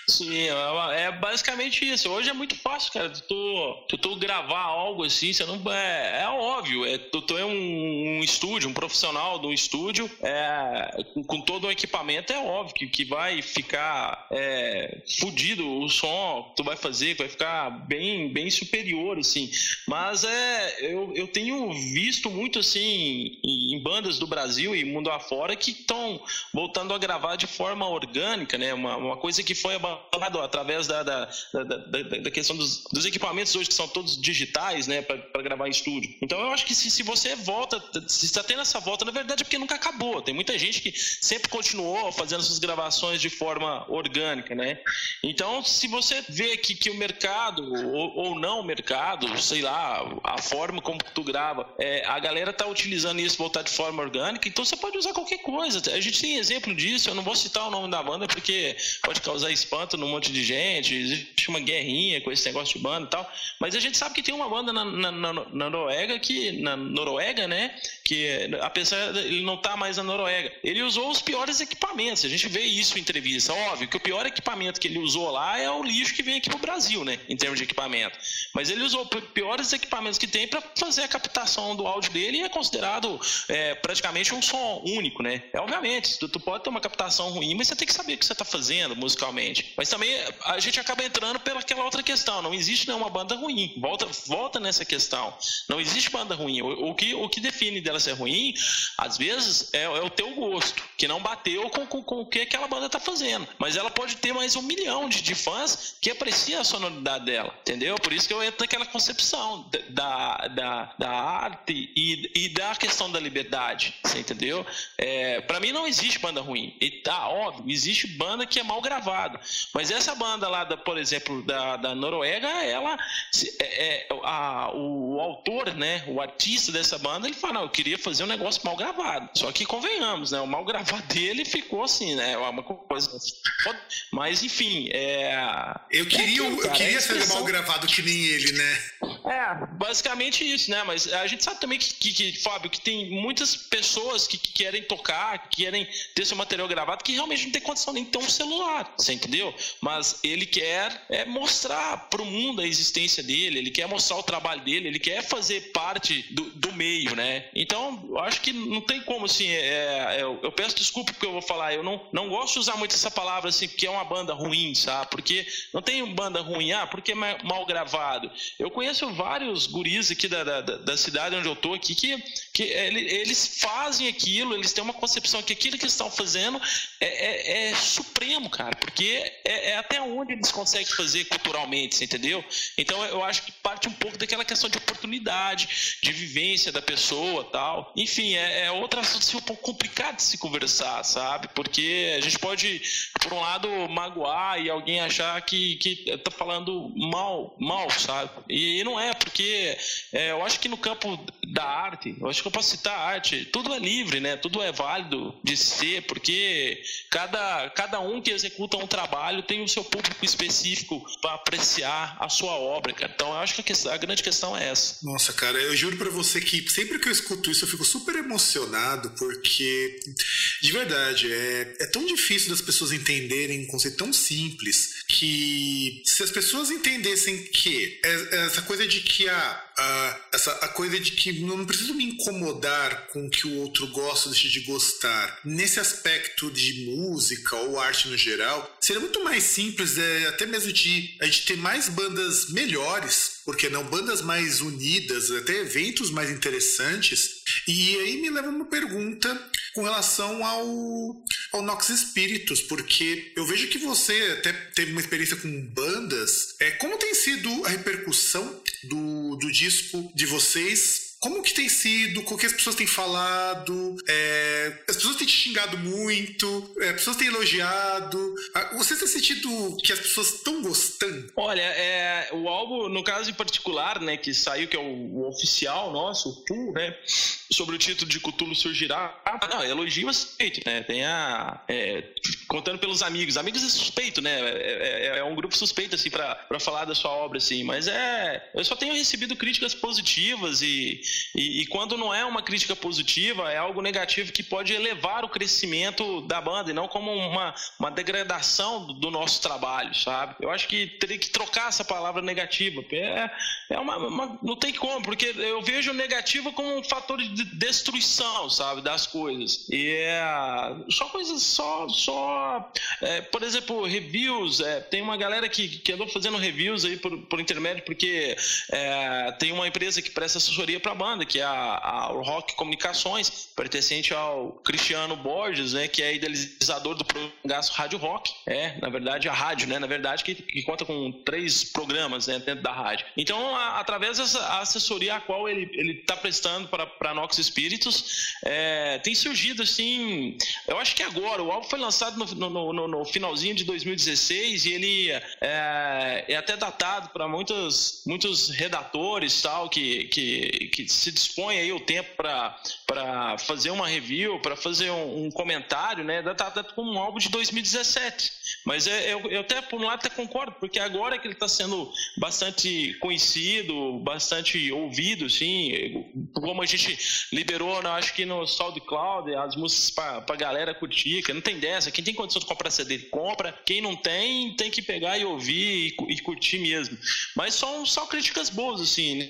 Sim, é, é basicamente isso. Hoje é muito fácil, cara. Tu, tu, tu, gravar algo assim, você não. É, é óbvio. É, tu, tu é um, um estúdio, um profissional do estúdio, é, com todo o equipamento, é óbvio que, que vai ficar é, fudido o som que tu vai fazer, vai ficar bem, bem superior, assim. Mas é, eu, eu tenho visto muito, assim, em bandas do Brasil e mundo afora que estão voltando a gravar de forma orgânica, né? Uma, uma coisa que foi através da, da, da, da, da questão dos, dos, equipamentos hoje que são todos digitais, né? Para gravar em estúdio. Então eu acho que se, se você volta, se está tendo essa volta, na verdade é porque nunca acabou. Tem muita gente que sempre continuou fazendo suas gravações de forma orgânica, né? Então, se você vê que, que o mercado, ou, ou não o mercado, sei lá, a forma como tu grava, é, a galera tá utilizando isso voltar de forma orgânica, então você pode usar qualquer coisa. A gente tem exemplo disso, eu não vou citar o nome da banda porque pode causar espanto num monte de gente, existe uma guerrinha com esse negócio de banda e tal, mas a gente sabe que tem uma banda na, na, na, na Noruega que, na Noruega, né, que apesar de ele não estar tá mais na Noruega, ele usou os piores equipamentos. A gente vê isso em entrevista. Óbvio que o pior equipamento que ele usou lá é o lixo que vem aqui pro Brasil, né? Em termos de equipamento. Mas ele usou os piores equipamentos que tem para fazer a captação do áudio dele e é considerado é, praticamente um som único, né? É, obviamente, tu, tu, pode ter uma captação ruim, mas você tem que saber o que você está fazendo musicalmente. Mas também a gente acaba entrando pelaquela outra questão. Não existe nenhuma banda ruim. Volta, volta nessa questão. Não existe banda ruim. O, o que, o que define dela ser ruim, às vezes, é, é o teu gosto, que não bateu com, com, com o que aquela banda está fazendo. Mas ela pode ter mais um milhão de, de fãs que aprecia a sonoridade dela, entendeu? Por isso que eu entro naquela concepção da, da, da arte e, e da questão da liberdade, você entendeu? É, para mim não existe banda ruim. E tá, óbvio, existe banda que é mal gravada. Mas essa banda lá, da, por exemplo, da, da Noruega, ela. É, é, a, o, autor, né? O artista dessa banda, ele fala, não, eu queria fazer um negócio mal gravado. Só que convenhamos, né? O mal gravado dele ficou assim, né? Uma coisa. Assim. Mas enfim, é. Eu queria, aquilo, eu queria ser mal gravado que nem ele, né? É, basicamente isso, né? Mas a gente sabe também que, que, que Fábio, que tem muitas pessoas que, que, querem tocar, que querem ter seu material gravado, que realmente não tem condição nem de ter um celular, você entendeu? Mas ele quer é, mostrar para o mundo a existência dele, ele quer mostrar o trabalho dele, ele quer fazer parte do, do meio, né? Então, eu acho que não tem como, assim, é, é, eu, eu, peço desculpa porque eu vou falar, eu não, não gosto de usar muito essa palavra, assim, porque é uma banda ruim, sabe? Porque não tem banda ruim, ah, porque é mal gravado. Eu conheço vários guris aqui da, da, da cidade onde eu tô aqui que, que eles fazem aquilo, eles têm uma concepção que aquilo que estão fazendo é, é, é supremo, cara, porque é, é, até onde eles conseguem fazer culturalmente, entendeu? Então eu acho que parte um pouco daquela questão de oportunidade, de vivência da pessoa tal. Enfim, é, é outro assunto assim, um pouco complicado de se conversar, sabe? Porque a gente pode, por um lado, magoar e alguém achar que, que tá falando mal, mal, sabe? E, não é, porque é, eu acho que no campo da arte, eu acho que eu posso citar arte, tudo é livre, né? Tudo é válido de ser, porque cada, cada um que executa um trabalho tem o seu público específico para apreciar a sua obra, cara. Então eu acho que a, questão, a grande questão é essa. Nossa, cara, eu juro para você que sempre que eu escuto isso eu fico super emocionado, porque de verdade é, é tão difícil das pessoas entenderem um conceito tão simples que se as pessoas entendessem que é, essa coisa de que a, a, essa, a coisa de que não preciso me incomodar com o que o outro gosta ou deixa de gostar. Nesse aspecto de música ou arte no geral, seria muito mais simples, é, até mesmo de a gente ter mais bandas melhores, porque não bandas mais unidas, até eventos mais interessantes. E aí me leva uma pergunta com relação ao, ao Nox Espíritos, porque eu vejo que você até teve uma experiência com bandas. É, como tem sido a repercussão do, do disco de vocês como que tem sido? O que as pessoas têm falado? É, as pessoas têm te xingado muito? É, as pessoas têm elogiado? Ah, você tem sentido que as pessoas estão gostando? Olha, é, o álbum, no caso em particular, né, que saiu, que é o, o oficial nosso, o Pum, né, sobre o título de Cthulhu Surgirá, ah, não, elogio suspeito, né, tem a... É, contando pelos amigos, amigos é suspeito, né, é, é, é um grupo suspeito, assim, para falar da sua obra, assim, mas é... Eu só tenho recebido críticas positivas e e, e, quando não é uma crítica positiva, é algo negativo que pode elevar o crescimento da banda e não como uma, uma degradação do, do nosso trabalho, sabe? Eu acho que teria que trocar essa palavra negativa. É, é uma, uma, não tem como, porque eu vejo o negativo como um fator de destruição, sabe, das coisas. E é só coisas, só, só é, por exemplo, reviews. É, tem uma galera que, que andou fazendo reviews aí por, por intermédio, porque é, tem uma empresa que presta assessoria para banda, que é a, a Rock Comunicações, pertencente ao Cristiano Borges, né, que é idealizador do Gasto Rádio Rock. É, na verdade, a rádio, né, na verdade, que, que conta com três programas né, dentro da rádio. Então, a, através dessa assessoria a qual ele está prestando para Nox Espíritos, é, tem surgido, assim, eu acho que agora, o álbum foi lançado no, no, no, no finalzinho de 2016 e ele é, é até datado para muitos, muitos redatores tal, que, que, que se dispõe aí o tempo para fazer uma review, para fazer um, um, comentário, né? Datado como um álbum de 2017. Mas é, eu, eu até, por um lado, até concordo, porque agora que ele está sendo bastante conhecido, bastante ouvido, sim, como a gente liberou, né, acho que no SoundCloud, as músicas para a galera curtir, que não tem dessa. Quem tem condição de comprar CD, compra. Quem não tem, tem que pegar e ouvir e, e curtir mesmo. Mas são só críticas boas, assim. Né?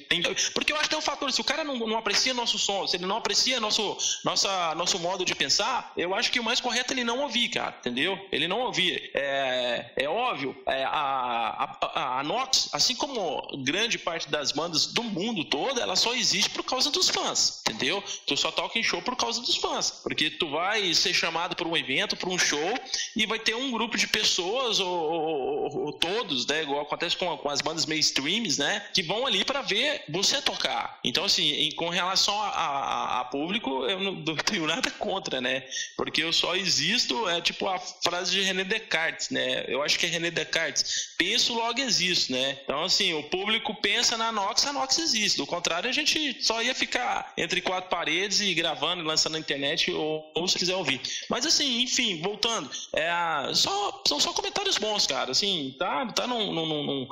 Porque eu acho que tem um fator, se o cara não, não aprecia nosso som, se ele não aprecia nosso, nossa, nosso modo de pensar, eu acho que o mais correto é ele não ouvir, cara, entendeu? Ele não ouvir. É, é óbvio, é, a, a, a Nox, assim como grande parte das bandas do mundo todo, ela só existe por causa dos fãs, entendeu? Tu só toca em show por causa dos fãs, porque tu vai ser chamado para um evento, para um show, e vai ter um grupo de pessoas, ou, ou, ou todos, né, igual acontece com, com as bandas mainstreams, né, que vão ali para ver você tocar. Então, assim, em, com relação a, a, a, público, eu não tenho nada contra, né, porque eu só existo, é tipo a frase de René Descartes, né, eu acho que é René Descartes, penso, logo existo, né, então, assim, o público pensa na Nox, a Nox existe, do contrário, a gente só ia ficar entre quatro paredes e gravando, lançando na internet, ou, ou se quiser ouvir. Mas, assim, enfim, voltando, é, só, são só comentários bons, cara, assim, tá, tá num, num, num, num,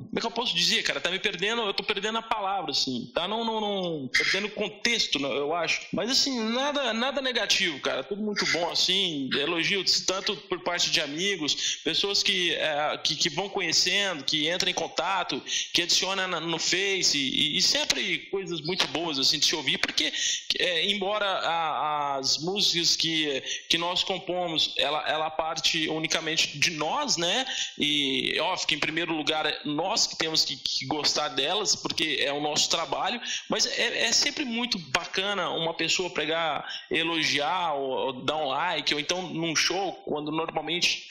como é que eu posso dizer, cara, tá me perdendo, eu tô perdendo a palavra, assim, tá num, num, num perdendo contexto, né, eu acho, mas, assim, nada, nada negativo, cara, tudo muito bom, assim, elogio tanto por parte de amigos, pessoas que, é, que, que, vão conhecendo, que entram em contato, que adicionam no Face, e, e sempre coisas muito boas, assim, de se ouvir, porque, é, embora a, as músicas que, que nós compomos, ela, ela parte unicamente de nós, né, e, óbvio que em primeiro lugar nós que temos que, que gostar delas, porque é o nosso trabalho, mas é, é sempre muito bacana uma pessoa pegar, elogiar, ou, ou, dar um like, ou então num show, quando normalmente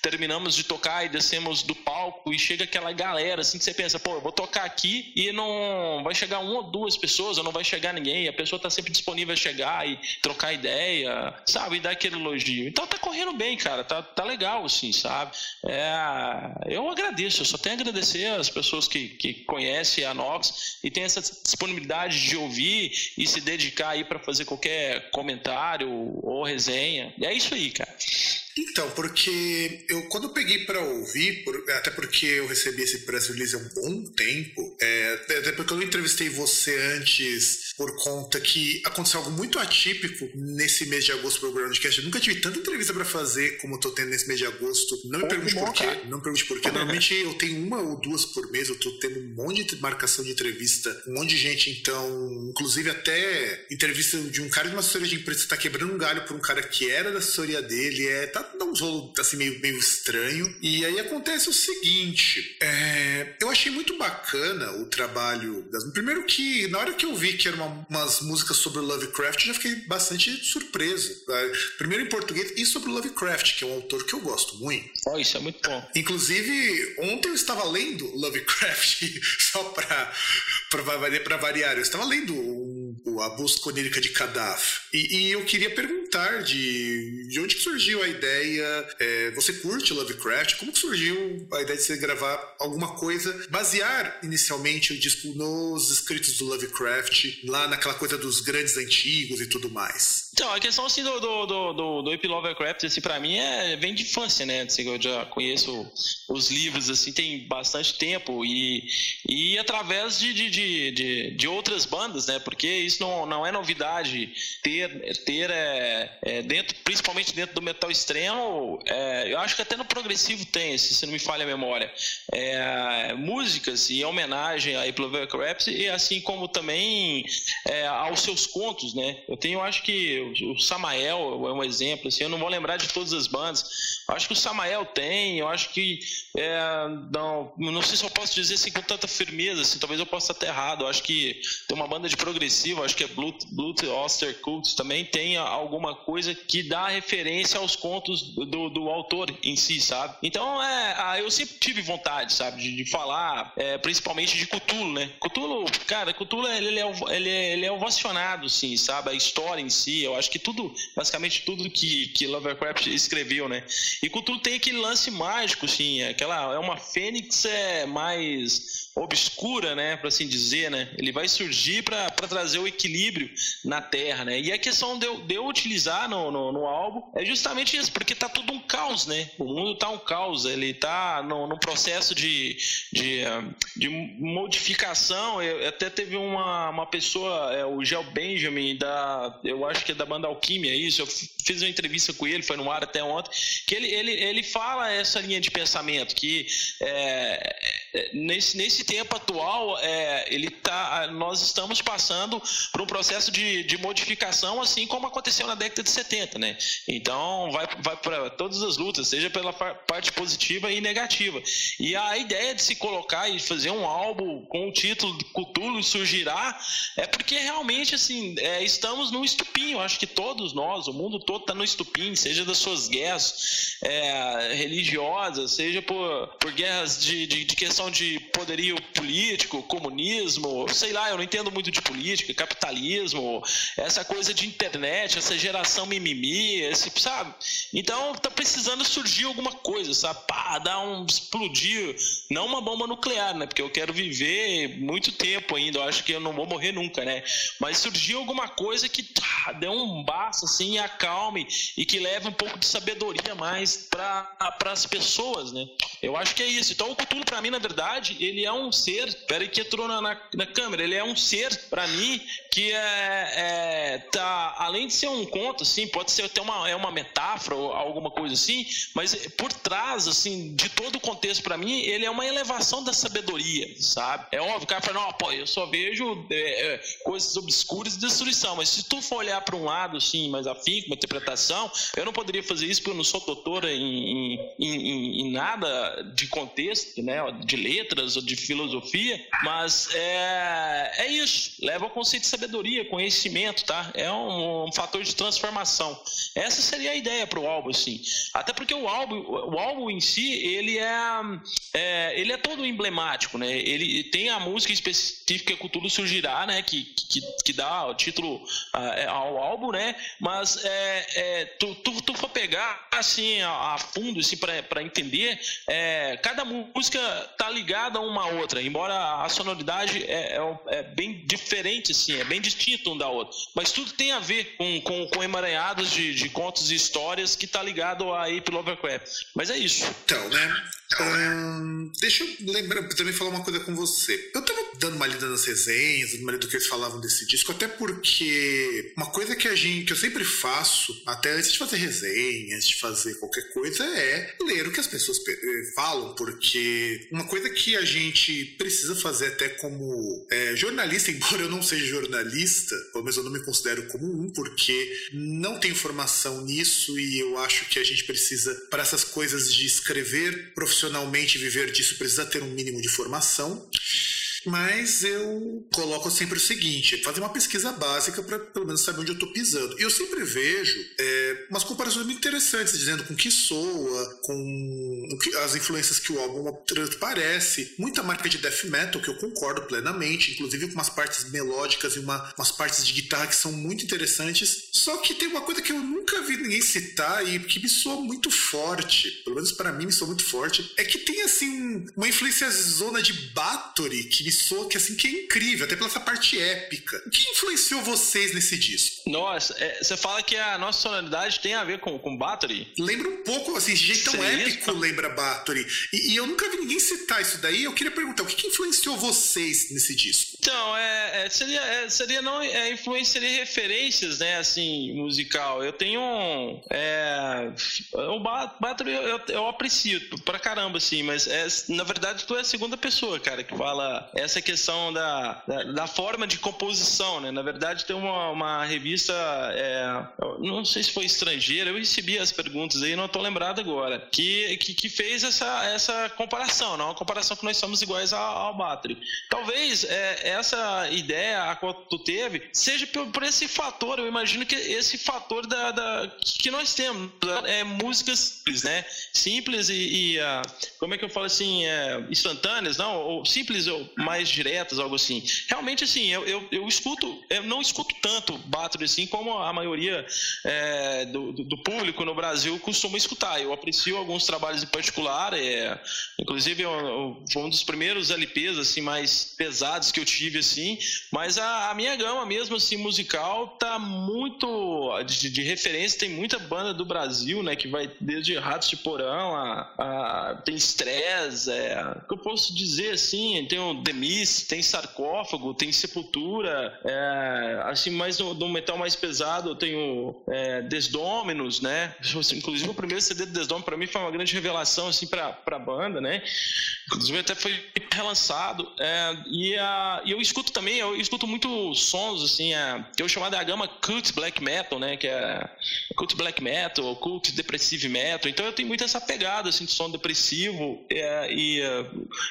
terminamos de tocar e descemos do palco e chega aquela galera, assim, que você pensa, pô, eu vou tocar aqui e não vai chegar uma ou duas pessoas, ou não vai chegar ninguém, a pessoa tá sempre disponível a chegar e trocar ideia, sabe, e dar aquele elogio. Então tá correndo bem, cara, tá, tá legal, assim, sabe? É, eu agradeço, eu só tenho a agradecer as pessoas que, que conhecem a Nox e tem essa disponibilidade de ouvir e se dedicar aí para fazer qualquer comentário ou resenha. É isso aí, cara. Então, porque eu quando eu peguei para ouvir, por, até porque eu recebi esse press release há um bom tempo, é, até porque eu entrevistei você antes por conta que aconteceu algo muito atípico nesse mês de agosto pro Groundcast. Eu nunca tive tanta entrevista para fazer como eu tô tendo nesse mês de agosto. Não me pergunte por quê. Não me pergunte por quê. Normalmente eu tenho uma ou duas por mês, eu tô tendo um monte de marcação de entrevista, um monte de gente, então, inclusive até entrevista de um cara de uma assessoria de imprensa tá quebrando um galho por um cara que era da assessoria dele, é, tá dando um rolo assim meio, meio estranho. E aí acontece o seguinte, é, eu achei muito bacana o trabalho das... Primeiro que, na hora que eu vi que eram uma, umas músicas sobre o Lovecraft, eu já fiquei bastante surpreso. É, primeiro em português e sobre o Lovecraft, que é um autor que eu gosto muito. Oh, isso é muito bom. Inclusive, ontem eu estava lendo Lovecraft, só para para variar, eu estava lendo um, a busca onírica de Kadaf. E, e, eu queria perguntar de, de onde que surgiu a ideia. É, você curte Lovecraft? Como que surgiu a ideia de você gravar alguma coisa, basear inicialmente o disco nos escritos do Lovecraft, lá naquela coisa dos grandes antigos e tudo mais? Então, a questão assim do, do, do, do, do Epi Lovecraft, assim, pra mim, é, vem de infância, né? Assim, eu já conheço os livros, assim, tem bastante tempo e, e através de, de, de, de, outras bandas, né? Porque isso não, não é novidade ter, ter é, é, dentro, principalmente dentro do metal extremo, é, eu acho que até no progressivo tem, se, se não me falha a memória, é, músicas em homenagem a Epi Lovecraft e assim como também é, aos seus contos, né? Eu tenho, acho que o Samael é um exemplo, assim, eu não vou lembrar de todas as bandas. Acho que o Samael tem, eu acho que é, não, não sei se eu posso dizer assim com tanta firmeza, assim, talvez eu possa estar errado. Eu acho que tem uma banda de progressivo, acho que é Blut, Blut Oster Cult, também tem alguma coisa que dá referência aos contos do, do autor em si, sabe? Então, é, eu sempre tive vontade, sabe, de, de falar, é, principalmente de Cthulhu, né? Cthulhu, cara, Cthulhu ele é, ele é, ele é ovacionado, sim, sabe? A história em si, eu acho que tudo, basicamente tudo que, que Lovecraft escreveu, né? E Cthulhu tem aquele lance mágico, sim, aquela é uma fênix é mais obscura, né, para assim dizer, né? Ele vai surgir para trazer o equilíbrio na Terra, né? E a questão de eu, de eu utilizar no, no, no, álbum é justamente isso, porque tá tudo um caos, né? O mundo tá um caos, ele tá no, no processo de, de, de modificação. Eu, até teve uma, uma pessoa, é, o Gel Benjamin, da, eu acho que é da banda Alquimia, isso, eu fiz uma entrevista com ele, foi no ar até ontem, que ele, ele, ele fala essa linha de pensamento, que é, é nesse, nesse nesse tempo atual, é, ele tá, nós estamos passando por um processo de, de modificação, assim como aconteceu na década de 70, né? Então, vai, vai para todas as lutas, seja pela parte positiva e negativa. E a ideia de se colocar e fazer um álbum com o título Cthulhu surgirá é porque realmente, assim, é, estamos no estupim. Eu acho que todos nós, o mundo todo está no estupim, seja das suas guerras é, religiosas, seja por, por guerras de, de, de questão de poderio político, comunismo, sei lá, eu não entendo muito de política, capitalismo, essa coisa de internet, essa geração mimimi, esse, sabe? Então tá precisando surgir alguma coisa, sabe? Pá, dar um explodir, não uma bomba nuclear, né? Porque eu quero viver muito tempo ainda, eu acho que eu não vou morrer nunca, né? Mas surgiu alguma coisa que tá, dê um basta assim, acalme e que leve um pouco de sabedoria mais para as pessoas, né? Eu acho que é isso. Então o Cthulhu para mim, na verdade, ele é um um ser, peraí que entrou na, na, na câmera, ele é um ser, para mim, que é, é, tá, além de ser um conto, assim, pode ser até uma, é uma metáfora ou alguma coisa assim, mas por trás, assim, de todo o contexto para mim, ele é uma elevação da sabedoria, sabe? É óbvio, o cara fala, não, pô, eu só vejo é, é, coisas obscuras e destruição, mas se tu for olhar para um lado, assim, mais afim, com uma interpretação, eu não poderia fazer isso porque eu não sou doutora em, em, em, em nada de contexto, né, de letras ou de filosofia, mas é, é isso, leva ao conceito de sabedoria, conhecimento, tá? É um, um fator de transformação. Essa seria a ideia para o álbum, assim. Até porque o álbum, o álbum em si, ele é, é, ele é todo emblemático, né? Ele tem a música específica que tudo surgirá, né? Que, que, que dá o título uh, ao álbum, né? Mas é, é, tu, tu, tu for pegar assim a, a fundo, assim, para entender, é, cada música tá ligada a uma outra, embora a sonoridade é, é, é, bem diferente, assim, é bem distinto um da outra. Mas tudo tem a ver com, com, com um emaranhado de, de contos e histórias que tá ligado a Ape Lovecraft. Mas é isso. Então, né? Hum, deixa eu lembrar, também falar uma coisa com você. Eu tava dando uma lida nas resenhas, dando uma lida do que eles falavam desse disco, até porque uma coisa que a gente, que eu sempre faço, até antes de fazer resenha, antes de fazer qualquer coisa, é ler o que as pessoas eh, falam, porque uma coisa que a gente precisa fazer até como é, jornalista, embora eu não seja jornalista, pelo menos eu não me considero como um, porque não tenho formação nisso e eu acho que a gente precisa, para essas coisas de escrever profissionalmente viver disso precisa ter um mínimo de formação. Mas eu coloco sempre o seguinte: fazer uma pesquisa básica para pelo menos saber onde eu estou pisando. E eu sempre vejo é, umas comparações muito interessantes, dizendo com que soa, com as influências que o álbum transparece. Muita marca de death metal, que eu concordo plenamente, inclusive com umas partes melódicas e uma, umas partes de guitarra que são muito interessantes. Só que tem uma coisa que eu nunca vi ninguém citar e que me soa muito forte, pelo menos para mim me soa muito forte, é que tem assim uma influência zona de Bathory que me soa que assim que é incrível, até pela essa parte épica. O que influenciou vocês nesse disco? Nossa, é, você fala que a nossa sonoridade tem a ver com, com Bathory? Lembra um pouco, assim, de jeito tão épico lembra Bathory. E, e, eu nunca vi ninguém citar isso daí. Eu queria perguntar, o que, que influenciou vocês nesse disco? Então, é, é seria, é, seria não é, influência, seria referências, né, assim, musical. Eu tenho um, é, o Bathory eu, eu, aprecio pra caramba, assim, mas na verdade tu é a segunda pessoa, cara, que fala essa questão da, da, da, forma de composição, né? Na verdade, tem uma, uma revista, é, não sei se foi estrangeira, eu recebi as perguntas aí, não estou lembrado agora, que, que, que, fez essa, essa comparação, não? Uma comparação que nós somos iguais ao, ao Battery. Talvez é, essa ideia a qual tu teve seja por, por, esse fator, eu imagino que esse fator da, da que nós temos, é músicas simples, né? Simples e, e uh, como é que eu falo assim, é, instantâneas, não? Ou simples ou mais diretas, algo assim. Realmente, assim, eu, eu, eu escuto, eu não escuto tanto Bathory assim como a maioria é, do, do, público no Brasil costuma escutar. Eu aprecio alguns trabalhos em particular, é, inclusive eu, foi um dos primeiros LPs assim mais pesados que eu tive assim, mas a, a minha gama mesmo assim musical tá muito de, de, referência, tem muita banda do Brasil, né, que vai desde Ratos de Porão a, a tem Stress, é, que eu posso dizer assim, tem o The Tem sarcófago, tem sepultura, é, assim, mais do, metal mais pesado eu tenho é, né? Inclusive o primeiro CD do Desdominos para mim foi uma grande revelação assim para a banda, né? Inclusive até foi relançado é, e, a, e eu escuto também, eu escuto muito sons assim, a, que eu chamo da gama cult black metal, né? Que é cult black metal, cult depressive metal. Então eu tenho muito essa pegada assim de som depressivo é, e,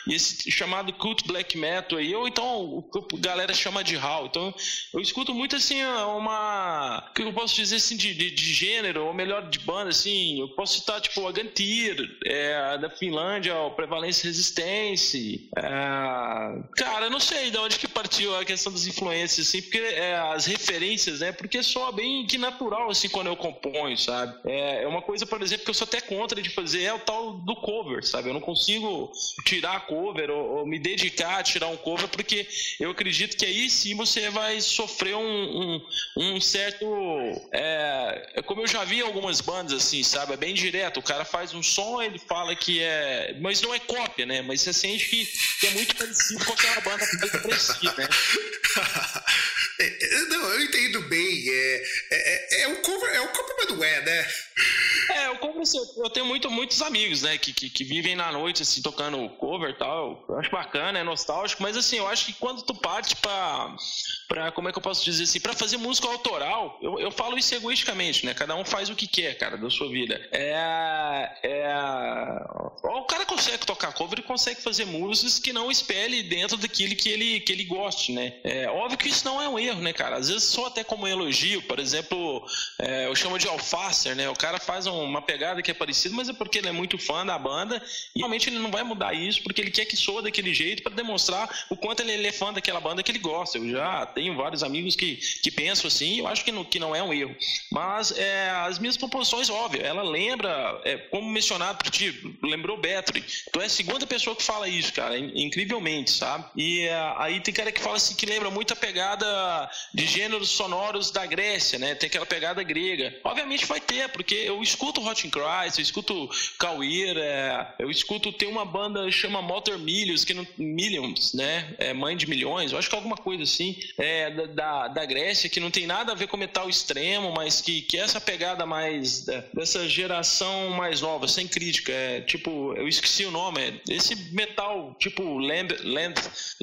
e esse chamado cult black metal aí, ou então o que a galera chama de hall. Então eu escuto muito assim uma. O que eu posso dizer assim de, de, de, gênero, ou melhor, de banda, assim. Eu posso citar tipo a Gantir, é, da Finlândia, o Prevalência Resistência. É, cara, eu não sei de onde que partiu a questão das influências, assim, porque é, as referências, né? Porque soa bem que natural, assim, quando eu componho, sabe? É, é uma coisa, por exemplo, que eu sou até contra de fazer, é o tal do cover, sabe? Eu não consigo tirar cover ou, ou me dedicar tirar um cover, porque eu acredito que aí sim você vai sofrer um, um, um certo. É, é, como eu já vi algumas bandas assim, sabe? É bem direto. O cara faz um som, ele fala que é. Mas não é cópia, né? Mas você sente que, é muito parecido com aquela banda que né? É, é, não, eu entendo bem. É, é, é, o cover, é o cover, mas não é, né? É, o cover, eu tenho muito, muitos amigos, né, que, que, que, vivem na noite, assim, tocando cover e tal. Eu acho bacana, é nostálgico, mas assim, eu acho que quando tu parte pra, pra como é que eu posso dizer assim, pra fazer música autoral, eu, eu falo isso egoisticamente, né? Cada um faz o que quer, cara, da sua vida. É. é o cara consegue tocar cover e consegue fazer músicas que não espelhe dentro daquilo que ele, que ele goste, né? É óbvio que isso não é um erro, né, cara? Às vezes só até como elogio, por exemplo, é, eu chamo de alfacer, né? O cara faz uma pegada que é parecida, mas é porque ele é muito fã da banda e realmente ele não vai mudar isso porque ele quer que soa daquele jeito para demonstrar o quanto ele é fã daquela banda que ele gosta. Eu já tenho vários amigos que, que pensam assim, eu acho que não, que não é um erro. Mas é, as minhas proposições, óbvio, ela lembra, é, como mencionado por ti, lembrou Battery. Tu é a segunda pessoa que fala isso, cara, incrivelmente, sabe? E é, aí tem cara que fala assim que lembra muito a pegada de gêneros sonoros da Grécia, né? Tem aquela pegada grega. Obviamente vai ter, porque eu escuto Hot in Christ, eu escuto Cauir, é, eu escuto, tem uma banda chama Motor Millions, que não, Millions, né? É mãe de milhões, eu acho que é alguma coisa assim, é, da, da Grécia, que não tem nada a ver com metal extremo, mas que, que é essa pegada mais dessa geração mais nova, sem crítica. É, tipo, eu esqueci o nome, é esse metal, tipo Lamb, Lamb,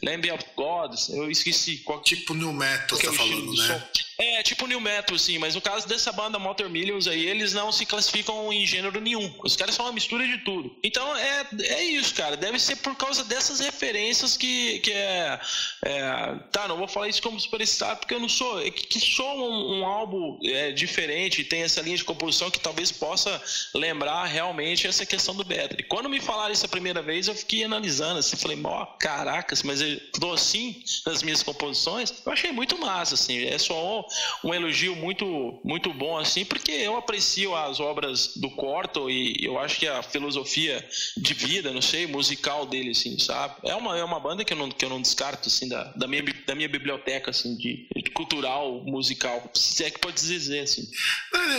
Lamb of Gods, eu esqueci qual Tipo New Metal, você tá falando, né? Som. É, tipo New Metal, sim, mas no caso dessa banda Motor Millions aí, eles não se classificam em gênero nenhum. Os caras são uma mistura de tudo. Então é, é isso, cara. Deve ser por causa dessas referências que, que é, é Tá, não vou falar isso como superstar, porque eu não sou. É que, sou um, um álbum é, diferente, tem essa linha de composição que talvez possa lembrar realmente essa questão do Battery. Quando me falaram isso a primeira vez, eu fiquei analisando assim, falei, ó, caracas, mas eu tô assim nas minhas composições. Eu achei muito massa, assim. É só um elogio muito, muito bom, assim, porque eu aprecio as obras do Corto e eu acho que a filosofia de vida, não sei, musical dele, assim, sabe? É uma, é uma banda que eu não, que eu não descarto, assim, da, da, minha, da minha biblioteca, assim, de, de cultural, musical, se é que pode dizer, assim.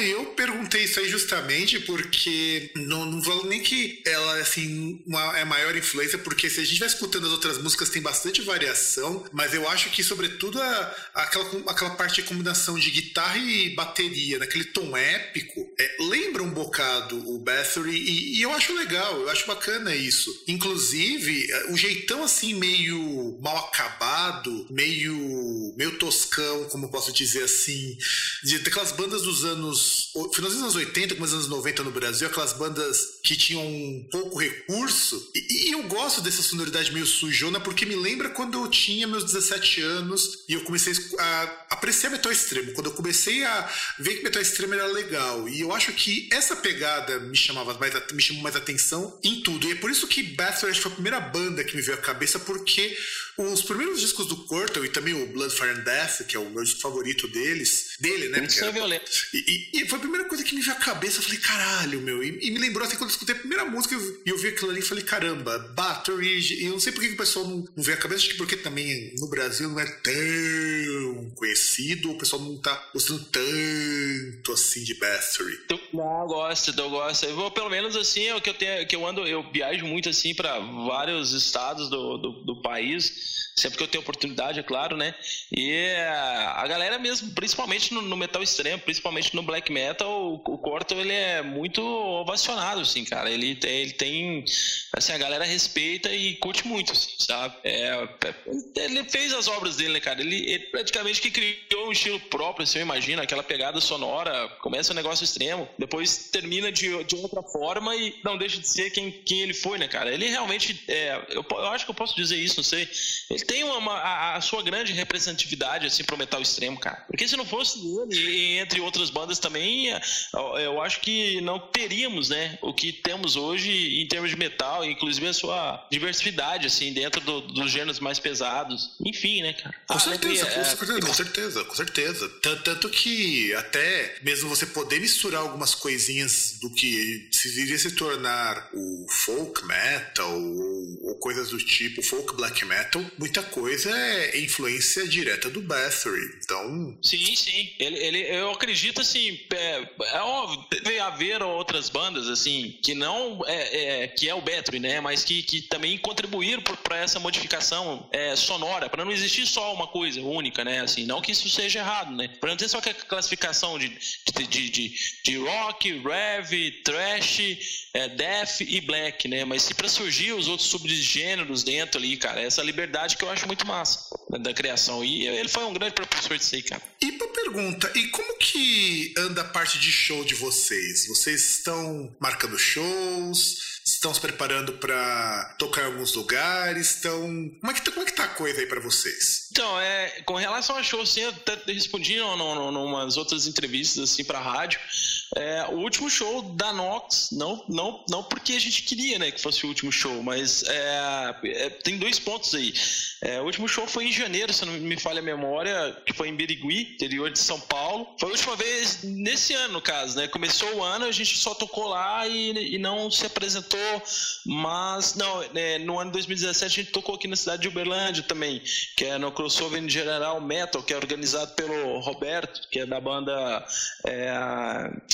Eu perguntei isso aí justamente porque não, não falo nem que ela, assim, uma, é maior influência, porque se a gente vai escutando as outras músicas, tem bastante variação, mas eu acho que, sobretudo, a, aquela, aquela parte de combinação de guitarra e bateria, naquele tom épico, é, lembra um bocado o Bathory e, e, eu acho legal, eu acho bacana isso. Inclusive, é, o jeitão assim meio mal acabado, meio meio toscão, como posso dizer assim, de aquelas bandas dos anos finais dos anos 80, começo dos anos 90 no Brasil, aquelas bandas que tinham um pouco recurso. E, e eu gosto dessa sonoridade meio sujona porque me lembra quando eu tinha meus 17 anos e eu comecei a apreciar extremo, quando eu comecei a ver que metal extremo era legal. E eu acho que essa pegada me chamava mais, me chamou mais atenção em tudo. E é por isso que Bathory foi a primeira banda que me veio à cabeça, porque os primeiros discos do Cortal e também o Blood, Fire and Death, que é o meu favorito deles, dele, né? Muito era... violento. E, e, foi a primeira coisa que me veio à cabeça. Eu falei, caralho, meu. E, e me lembrou assim quando eu escutei a primeira música e eu, vi aquilo ali e falei, caramba, Battery. E eu não sei por que o pessoal não, não veio à cabeça, acho que porque também no Brasil não é tão conhecido, o pessoal não tá gostando tanto assim de Battery. Eu, não, gosto, eu gosto. Eu vou, pelo menos assim, é o que eu tenho, que eu ando, eu viajo muito assim para vários estados do, do, do país sempre que eu tenho oportunidade, é claro, né? E a galera mesmo, principalmente no, no metal extremo, principalmente no black metal, o, o Corto ele é muito ovacionado, assim, cara. Ele tem, ele tem, assim, a galera respeita e curte muito, assim, sabe? É, é ele fez as obras dele, né, cara? Ele, ele, praticamente que criou um estilo próprio, assim, eu imagino, aquela pegada sonora, começa um negócio extremo, depois termina de, de outra forma e não deixa de ser quem, quem ele foi, né, cara? Ele realmente, é, eu, eu acho que eu posso dizer isso, não sei. Ele tem uma, uma a, a, sua grande representatividade assim pro metal extremo, cara. Porque se não fosse ele, e entre outras bandas também, eu acho que não teríamos, né, o que temos hoje em termos de metal, inclusive a sua diversidade assim dentro do, dos gêneros mais pesados. Enfim, né, cara. Com ah, certeza, com, é, certeza com certeza, com certeza. Tanto que até mesmo você poder misturar algumas coisinhas do que se viria se tornar o folk metal ou, ou coisas do tipo folk black metal, muita muita coisa é influência direta do Bathory. Então. Sim, sim. Ele, ele, eu acredito assim. É, é óbvio, deve haver outras bandas, assim, que não. É, é que é o Bathory, né? Mas que, que também contribuíram para essa modificação é, sonora, para não existir só uma coisa única, né? Assim, não que isso seja errado, né? Para não ter só a classificação de, de, de, de, rock, rev, trash, é, death e black, né? Mas se para surgir os outros subgêneros dentro ali, cara, essa liberdade que eu acho muito massa né, da criação. E ele foi um grande professor disso aí, cara. E uma pergunta, e como que anda a parte de show de vocês? Vocês estão marcando shows? Estão se preparando para tocar em alguns lugares? Estão. Como é que, tá, como é que tá a coisa aí para vocês? Então, é, com relação a show, sim, eu até respondi em umas outras entrevistas assim para rádio. É, o último show da Nox, não, não, não porque a gente queria né, que fosse o último show, mas é, é, tem dois pontos aí. É, o último show foi em janeiro, se não me falha a memória, que foi em Birigui, interior de São Paulo. Foi a última vez nesse ano, no caso, né? Começou o ano, a gente só tocou lá e, e não se apresentou, mas não, né, no ano 2017 a gente tocou aqui na cidade de Uberlândia também, que é no crossover General Metal, que é organizado pelo Roberto, que é da banda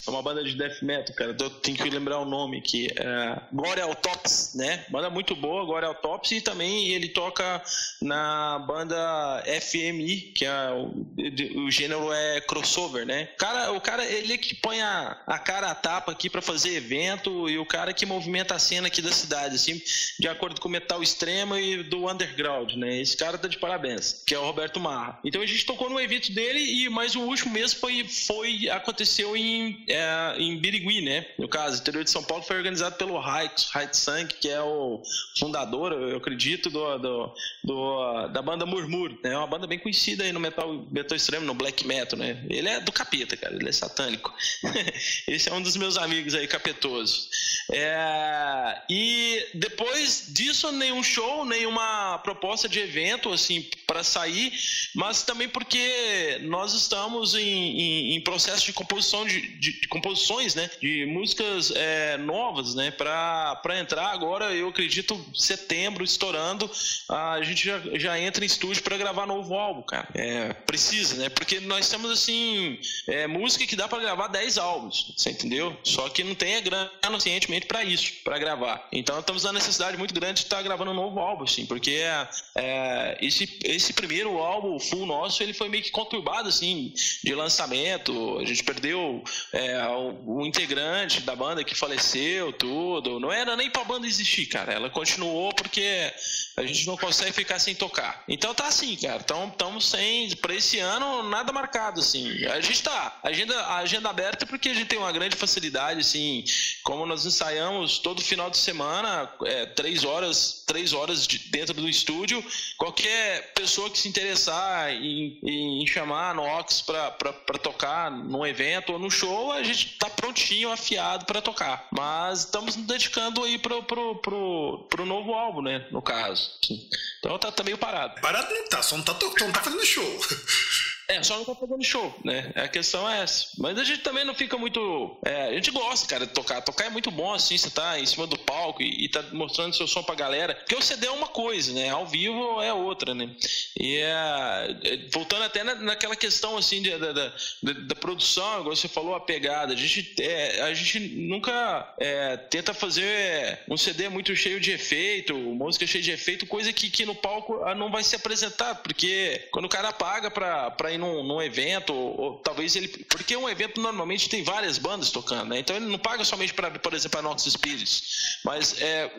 é, uma banda de death metal, cara. Eu tenho que lembrar o nome aqui. É, Glória Autopsy, né? Banda muito boa, Glória Autopsy, e também ele toca na banda FMI, que é o, o gênero é crossover, né? O cara, o cara ele que põe a, a cara a tapa aqui para fazer evento e o cara que movimenta a cena aqui da cidade, assim, de acordo com o metal extremo e do underground, né? Esse cara tá de parabéns, que é o Roberto Marra. Então a gente tocou no evento dele e mais o último mesmo foi, foi aconteceu em, é, em Birigui, né? No caso, o interior de São Paulo foi organizado pelo Raik, Raik Sang, que é o fundador, eu acredito, do, do, do, da banda Murmur, né? É uma banda bem conhecida aí no metal, metal extremo, no black metal, né? Ele é do capeta, cara, ele é satânico. Esse é um dos meus amigos aí, capetosos. É, e depois disso, nenhum show, nenhuma proposta de evento, assim, para sair, mas também porque nós estamos em, em, em processo de composição de, de, de, composições, né, de músicas é, novas, né, para entrar agora, eu acredito, setembro, estourando, a gente já, já entra em estúdio para gravar novo álbum, cara. É, precisa, né, porque nós temos, assim, é, música que dá para gravar 10 álbuns, você entendeu? Só que não tem a grana suficientemente para isso, para gravar. Então, estamos na necessidade muito grande de estar tá gravando um novo álbum, assim, porque é, esse, esse primeiro álbum full nosso, ele foi meio que conturbado, assim, de lançamento, a gente perdeu é, o, o, integrante da banda que faleceu, tudo. Não era nem pra banda existir, cara. Ela continuou porque a gente não consegue ficar sem tocar. Então tá assim, cara. Então estamos sem. Pra esse ano, nada marcado, assim. A gente tá. Agenda, agenda aberta porque a gente tem uma grande facilidade, assim. Como nós ensaiamos todo final de semana, é, três horas, três horas de, dentro do estúdio. Qualquer pessoa que se interessar em, em chamar a Nox pra, pra, pra tocar num evento ou no show, a gente tá prontinho, afiado para tocar. Mas estamos nos dedicando aí pro, pro, pro, pro novo álbum, né? No caso. Então tá, tá meio parado. Parado não tá, só não tá, só não tá fazendo show. É, só não tá fazendo show, né? A questão é essa. Mas a gente também não fica muito. É, a gente gosta, cara, de tocar. Tocar é muito bom, assim, você tá em cima do palco e, e tá mostrando seu som pra galera. Porque o CD é uma coisa, né? Ao vivo é outra, né? E é, é voltando até na, naquela questão, assim, de, da, da, da, produção, igual você falou, a pegada. A gente, é, a gente nunca é, tenta fazer um CD muito cheio de efeito, música cheia de efeito, coisa que, que no palco ah, não vai se apresentar. Porque quando o cara paga pra, pra ir num, num evento, ou, ou, talvez ele. Porque um evento normalmente tem várias bandas tocando, né? Então ele não paga somente para, por exemplo, a Nox Spirits. Mas, é,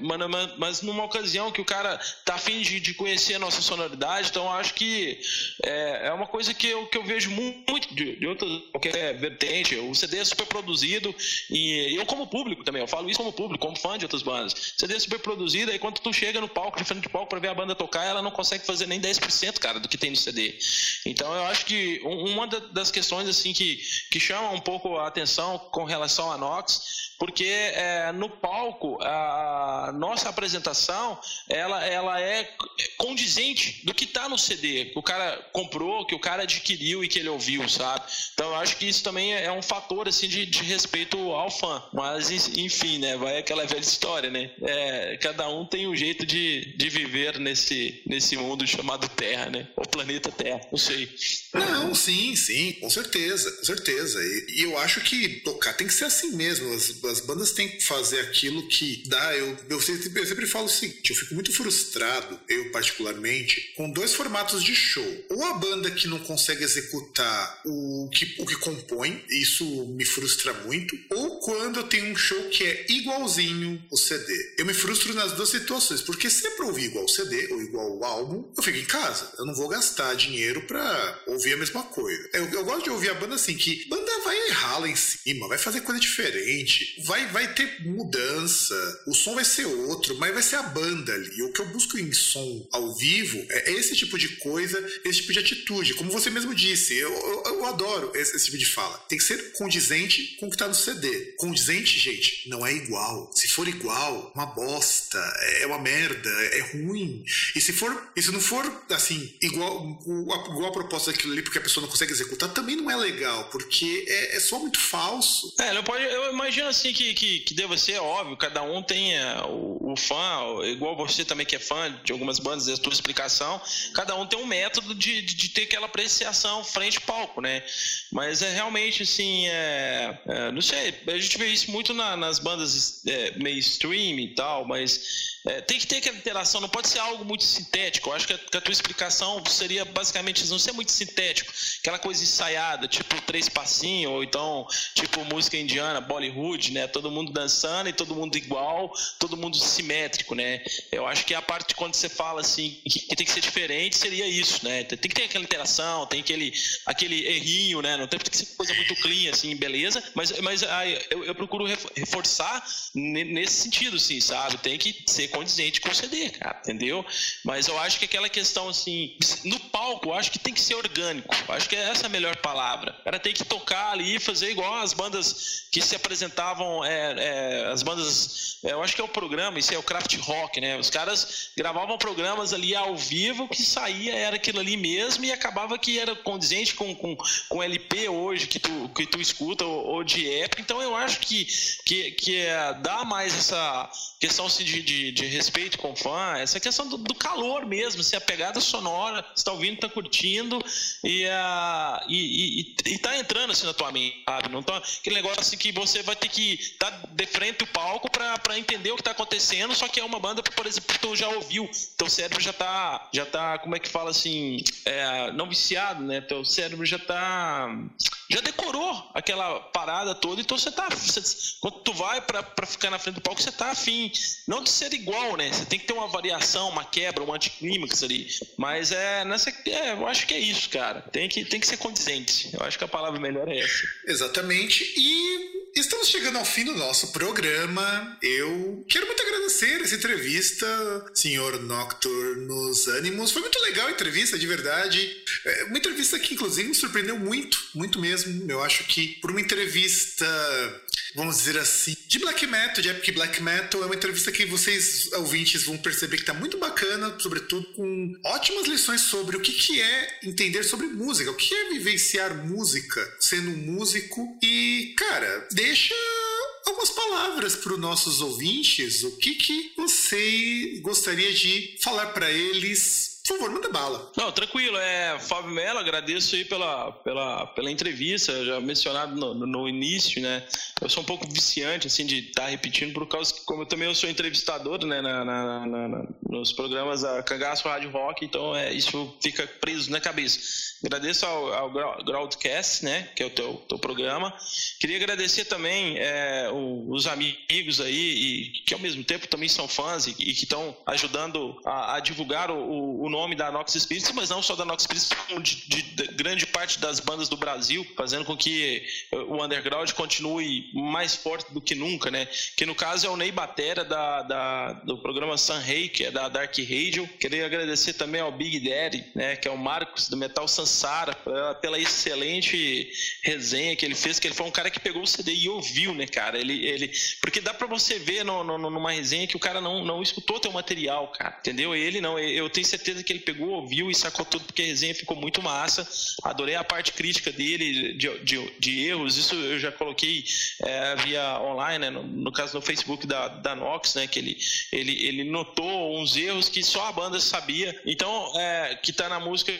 mas, numa ocasião que o cara tá afim de, de conhecer a nossa sonoridade, então acho que é, é uma coisa que eu, que eu vejo muito de, de outra qualquer vertente. O CD é super produzido e eu, como público também, eu falo isso como público, como fã de outras bandas. CD é super produzido, aí quando tu chega no palco, de frente do palco, para ver a banda tocar, ela não consegue fazer nem 10%, cara, do que tem no CD. Então eu acho que uma das questões assim que, que chama um pouco a atenção com relação a Nox porque é, no palco a nossa apresentação ela, ela é condizente do que está no CD que o cara comprou, que o cara adquiriu e que ele ouviu, sabe? Então eu acho que isso também é um fator assim de, de respeito ao fã. Mas enfim, né? Vai aquela velha história, né? É, cada um tem um jeito de, de viver nesse, nesse mundo chamado Terra, né? O planeta Terra, não sei. Não, sim, sim, com certeza, com certeza. E, e eu acho que tocar tem que ser assim mesmo. As, as bandas têm que fazer aquilo que dá. Eu, eu, sempre, eu sempre falo o seguinte: eu fico muito frustrado, eu particularmente, com dois formatos de show. Ou a banda que não consegue executar o que, o que compõe, isso me frustra muito. Ou quando eu tenho um show que é igualzinho o CD. Eu me frustro nas duas situações, porque se é ouvir igual o CD ou igual o álbum, eu fico em casa. Eu não vou gastar dinheiro pra ouvir ouvir a mesma coisa. Eu, eu gosto de ouvir a banda assim, que banda vai errar lá em cima, vai fazer coisa diferente, vai, vai ter mudança, o som vai ser outro, mas vai ser a banda ali. O que eu busco em som ao vivo é esse tipo de coisa, esse tipo de atitude. Como você mesmo disse, eu, eu, eu adoro esse, esse, tipo de fala. Tem que ser condizente com o que tá no CD. Condizente, gente, não é igual. Se for igual, uma bosta, é uma merda, é ruim. E se for, e se não for assim, igual, igual a proposta daquilo ali, porque a pessoa não consegue executar, também não é legal, porque é, é só muito falso. É, não pode. Eu imagino assim que, que, que deva ser óbvio, cada um tem é, o, o, fã, igual você também que é fã de algumas bandas, a tua explicação, cada um tem um método de, de, de ter aquela apreciação frente palco, né? Mas é realmente assim, é, é, não sei, a gente vê isso muito na, nas bandas é, mainstream e tal, mas é, tem que ter aquela interação, não pode ser algo muito sintético. Eu acho que a, que a, tua explicação seria basicamente não ser muito sintético, aquela coisa ensaiada, tipo três passinhos, ou então tipo música indiana, Bollywood, né? Todo mundo dançando e todo mundo igual, todo mundo simétrico, né? Eu acho que a parte quando você fala assim que, que tem que ser diferente seria isso, né? Tem que ter aquela interação, tem aquele, aquele errinho, né? Não tem que ser coisa muito clean, assim, beleza? Mas, mas aí, eu, eu procuro reforçar nesse sentido, assim, sabe? Tem que ser condizente com o CD, cara, entendeu? Mas eu acho que aquela questão assim, no palco, eu acho que tem que ser orgânico. Eu acho que é essa a melhor palavra. O cara tem que tocar ali e fazer igual as bandas que se apresentavam, é, é, as bandas, é, eu acho que é o programa, isso é o craft rock, né? Os caras gravavam programas ali ao vivo que saía, era aquilo ali mesmo e acabava que era condizente com, com, com LP hoje que tu, que tu escuta ou, ou de época. Então eu acho que, que, que é, dá mais essa questão assim, de, de, de, respeito com o fã, essa questão do, do calor mesmo, assim, a pegada sonora, você está ouvindo, está curtindo e, uh, e, e, tá entrando assim na tua mente, sabe? Não tá, aquele negócio assim que você vai ter que estar tá de frente do palco para entender o que está acontecendo, só que é uma banda, por exemplo, que tu já ouviu, teu cérebro já tá, já tá, como é que fala assim, é, não viciado, né? Teu cérebro já tá, já decorou aquela parada toda, então você tá, você, quando tu vai para ficar na frente do palco, você tá afim não de ser igual, né? Você tem que ter uma variação, uma quebra, um anticlímax ali. Mas é nessa. É, eu acho que é isso, cara. Tem que, tem que ser condizente. Eu acho que a palavra melhor é essa. Exatamente. E Estamos chegando ao fim do nosso programa. Eu quero muito agradecer essa entrevista, senhor Nocturnos Ânimos. Foi muito legal a entrevista, de verdade. É uma entrevista que, inclusive, me surpreendeu muito, muito mesmo. Eu acho que, por uma entrevista vamos dizer assim, de black metal, de epic black metal. É uma entrevista que vocês, ouvintes, vão perceber que tá muito bacana, sobretudo com ótimas lições sobre o que, que é entender sobre música, o que é vivenciar música sendo um músico. E, cara, deixa algumas palavras para os nossos ouvintes. O que, que você gostaria de falar para eles por favor, manda bala. Não, tranquilo. É, Fábio Mello, agradeço aí pela, pela, pela entrevista, já mencionado no, no, início, né? Eu sou um pouco viciante, assim, de estar tá repetindo, por causa que, como eu também sou entrevistador, né, na, na, na, nos programas da Cangaço Rádio Rock, então é, isso fica preso na cabeça. Agradeço ao, ao Groundcast, né, que é o teu, teu programa. Queria agradecer também é, os amigos aí, e, que ao mesmo tempo também são fãs e, e que estão ajudando a, a divulgar o, o nome da Nox Spirits, mas não só da Nox Spirits, como de, de, de, grande parte das bandas do Brasil, fazendo com que eh, o underground continue mais forte do que nunca, né? Que no caso é o Ney Batera da, da do programa Sun Ray, que é da Dark Radio. Queria agradecer também ao Big Daddy, né? Que é o Marcos do Metal Sansara, pela excelente resenha que ele fez, que ele foi um cara que pegou o CD e ouviu, né, cara? Ele, ele, porque dá para você ver no, no, numa resenha que o cara não, não escutou teu material, cara, entendeu? Ele não, eu tenho certeza que ele pegou, ouviu e sacou tudo, porque a resenha ficou muito massa. Adorei a parte crítica dele, de, de, de erros. Isso eu já coloquei é, via online, né, no, no, caso no Facebook da, da Nox, né, que ele, ele, ele notou uns erros que só a banda sabia. Então, é, que tá na música.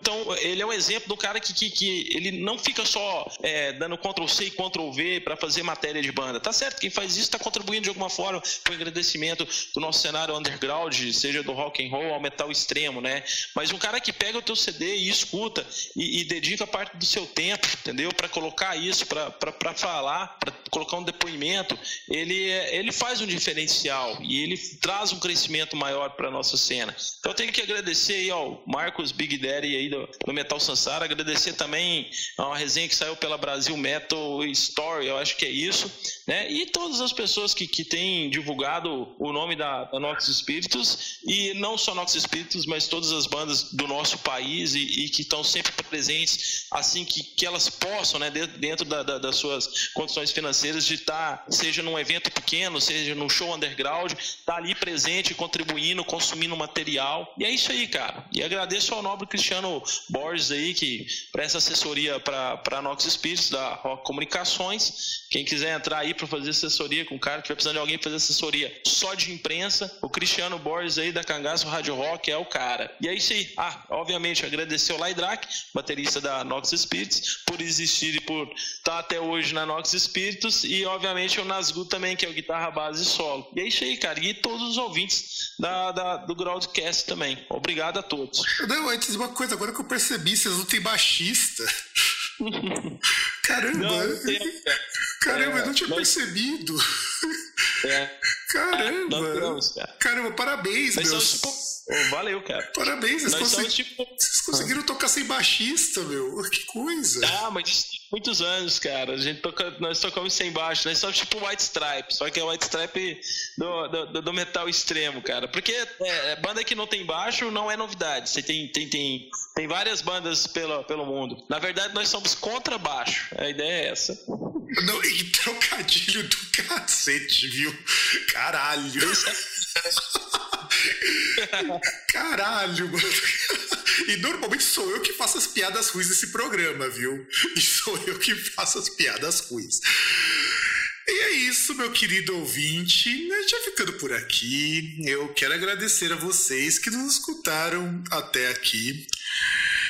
Então, ele é um exemplo do cara que, que, que ele não fica só é, dando Ctrl C e Ctrl V para fazer matéria de banda. Tá certo, quem faz isso está contribuindo de alguma forma com o agradecimento do nosso cenário underground, seja do rock and roll ao metal extremo extremo, né? Mas um cara que pega o teu CD e escuta e, e dedica parte do seu tempo, entendeu? Para colocar isso, para falar, para colocar um depoimento, ele, ele faz um diferencial e ele traz um crescimento maior para nossa cena. Então eu tenho que agradecer aí ao Marcos Big Daddy aí do, do Metal Sansara. Agradecer também a uma resenha que saiu pela Brasil Metal Story, eu acho que é isso, né? E todas as pessoas que, que têm divulgado o nome da, da Nox Espíritos, e não só Nox Espíritos, mas todas as bandas do nosso país e, e que estão sempre presentes, assim que, que elas possam, né, dentro da, da, das suas condições financeiras, de estar, seja num evento pequeno, seja num show underground, estar tá ali presente, contribuindo, consumindo material. E é isso aí, cara. E agradeço ao nobre Cristiano Borges aí, que presta assessoria para a Nox Espíritos, da Rock Comunicações. Quem quiser entrar aí para fazer assessoria com o cara, que vai precisando de alguém fazer assessoria só de imprensa, o Cristiano Borges aí da Cangaço Rádio Rock é o cara. E é isso aí. Ah, obviamente, agradecer ao Laidrac, baterista da Nox Spirits, por existir e por estar até hoje na Nox Spirits, e obviamente o Nazgu também, que é o guitarra base solo. E é isso aí, cara. E todos os ouvintes da, da do Groundcast também. Obrigado a todos. Não, antes uma coisa, agora que eu percebi, vocês não tem baixista. Caramba! Não, Caramba, é, eu não tinha nós... percebido. É. Caramba! Temos, Caramba, parabéns, nós meus. Tipo... Oh, valeu, cara. Parabéns, vocês, consegui... tipo... vocês conseguiram tocar sem baixista, meu. Que coisa. Ah, mas muitos anos, cara. A gente toca, nós tocamos sem baixo. Nós somos tipo White Stripe, só que é White Stripe do, do, do metal extremo, cara. Porque é, banda que não tem baixo não é novidade. Você tem, tem, tem, tem várias bandas pelo, pelo mundo. Na verdade, nós somos contra baixo. A ideia é essa. Não, e trocadilho do cacete, viu? Caralho. Caralho, mano. E normalmente sou eu que faço as piadas ruins desse programa, viu? E sou eu que faço as piadas ruins. E é isso, meu querido ouvinte. Gente vai ficando por aqui. Eu quero agradecer a vocês que nos escutaram até aqui.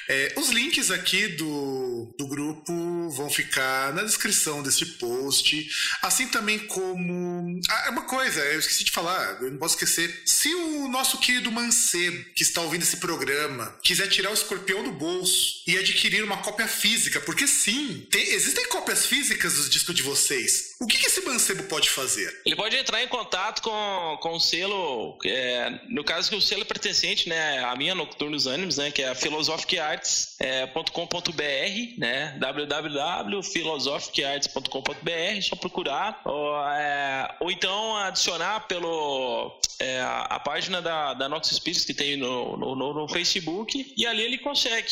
É, os links aqui do, do grupo vão ficar na descrição deste post, assim também como. Ah, é uma coisa, eu esqueci de falar, eu não posso esquecer. Se o nosso querido Mancebo, que está ouvindo esse programa, quiser tirar o escorpião do bolso e adquirir uma cópia física, porque sim, tem, existem cópias físicas dos discos de vocês. O que, que esse Mancebo pode fazer? Ele pode entrar em contato com, com o selo, é, no caso que o selo é pertencente, né, a minha Nocturnos Animes, né, que é a Philosophic Art arts.com.br, é, né? www.philosophicarts.com.br, só procurar. Ou, é, ou então adicionar pelo é, a página da, da Nox Spirits que tem no, no, no Facebook e ali ele consegue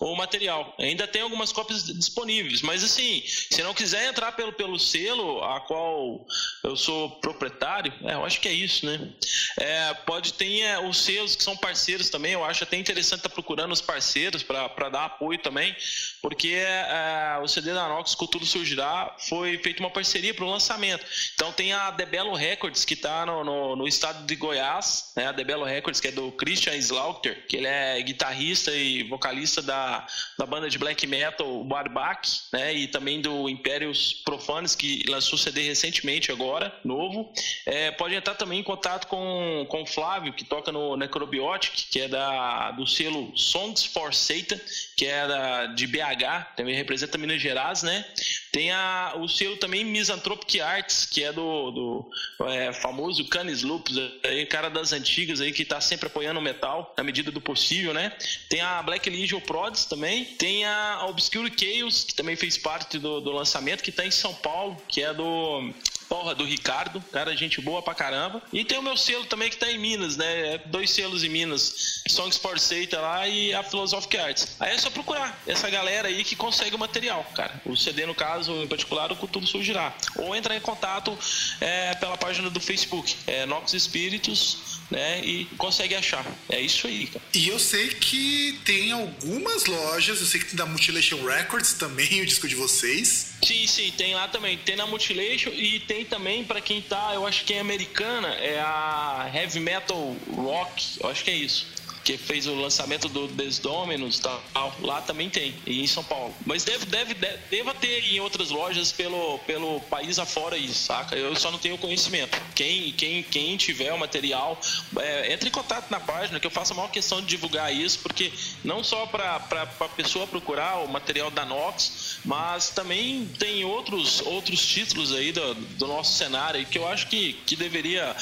o material. Ainda tem algumas cópias disponíveis, mas assim, se não quiser entrar pelo, pelo selo a qual eu sou proprietário, é, eu acho que é isso, né? É, pode ter é, os selos que são parceiros também, eu acho até interessante estar tá procurando os parceiros para dar apoio também, porque é, o CD da Nox Cultura Surgirá foi feita uma parceria para o lançamento. Então tem a Debelo Records, que está no, no, no, estado de Goiás, né? a Debelo Records, que é do Christian Slaughter, que ele é guitarrista e vocalista da da, banda de black metal Barbak, né, e também do Impérios Profanos, que lançou CD recentemente agora, novo. É, pode entrar também em contato com, com o Flávio, que toca no Necrobiotic, que é da, do selo Songs for Satan, que é da, de BH, também representa Minas Gerais, né? Tem a, o selo também Misanthropic Arts, que é do, do é, famoso Canis Lupus, aí, cara das antigas aí, que está sempre apoiando o metal na medida do possível, né? Tem a Black Legion Prods também. Tem a Obscure Chaos, que também fez parte do, do lançamento, que está em São Paulo, que é do Porra, do Ricardo, cara, gente boa pra caramba. E tem o meu selo também que tá em Minas, né? É dois selos em Minas. Songs for Satan lá e a Philosophic Arts. Aí é só procurar essa galera aí que consegue o material, cara. O CD, no caso, em particular, o Cultura Surgirá. Ou entrar em contato é, pela página do Facebook, é Nox Espíritos né? E consegue achar. É isso aí, cara. E eu sei que tem algumas lojas, eu sei que tem da Mutilation Records também o disco de vocês. Sim, sim, tem lá também. Tem na Mutilation e tem também para quem tá, eu acho que é americana, é a Heavy Metal Rock, eu acho que é isso que fez o lançamento do Desdominus tal, lá também tem, e em São Paulo. Mas deve, deve, deve, deva ter em outras lojas pelo, pelo país afora isso, saca? Eu só não tenho conhecimento. Quem, quem, quem tiver o material, é, entre em contato na página, que eu faço a maior questão de divulgar isso, porque não só para a pessoa procurar o material da Nox, mas também tem outros, outros títulos aí do, do nosso cenário que eu acho que, que deveria,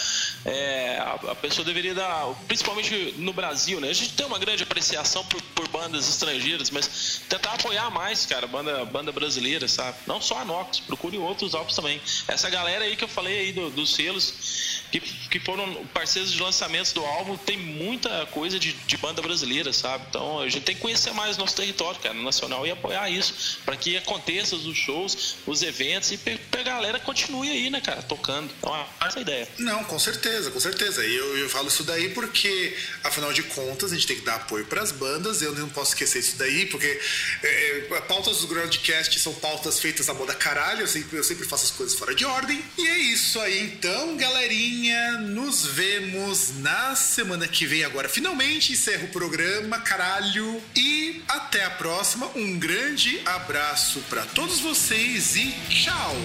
é, a, a pessoa deveria dar, principalmente no Brasil, Brasil, né? A gente tem uma grande apreciação por por bandas estrangeiras, mas tentar apoiar mais, cara, banda, banda brasileira, sabe? Não só a Nox, procure outros álbuns também. Essa galera aí que eu falei aí do, dos selos, que, que foram parceiros de lançamentos do álbum, tem muita coisa de, de banda brasileira, sabe? Então a gente tem que conhecer mais nosso território, cara, nacional e apoiar isso, para que aconteça os shows, os eventos e a galera continue aí, né, cara, tocando. Então, essa é a ideia. Não, com certeza, com certeza. E eu, eu falo isso daí porque, afinal de contas, a gente tem que dar apoio para as bandas. Eu não posso esquecer isso daí, porque é, é, pautas do Groundcast são pautas feitas à moda caralho. Eu sempre, eu sempre faço as coisas fora de ordem. E é isso aí, então, galerinha. Nos vemos na semana que vem agora. Finalmente encerro o programa, caralho. E até a próxima. Um grande abraço para todos vocês e tchau!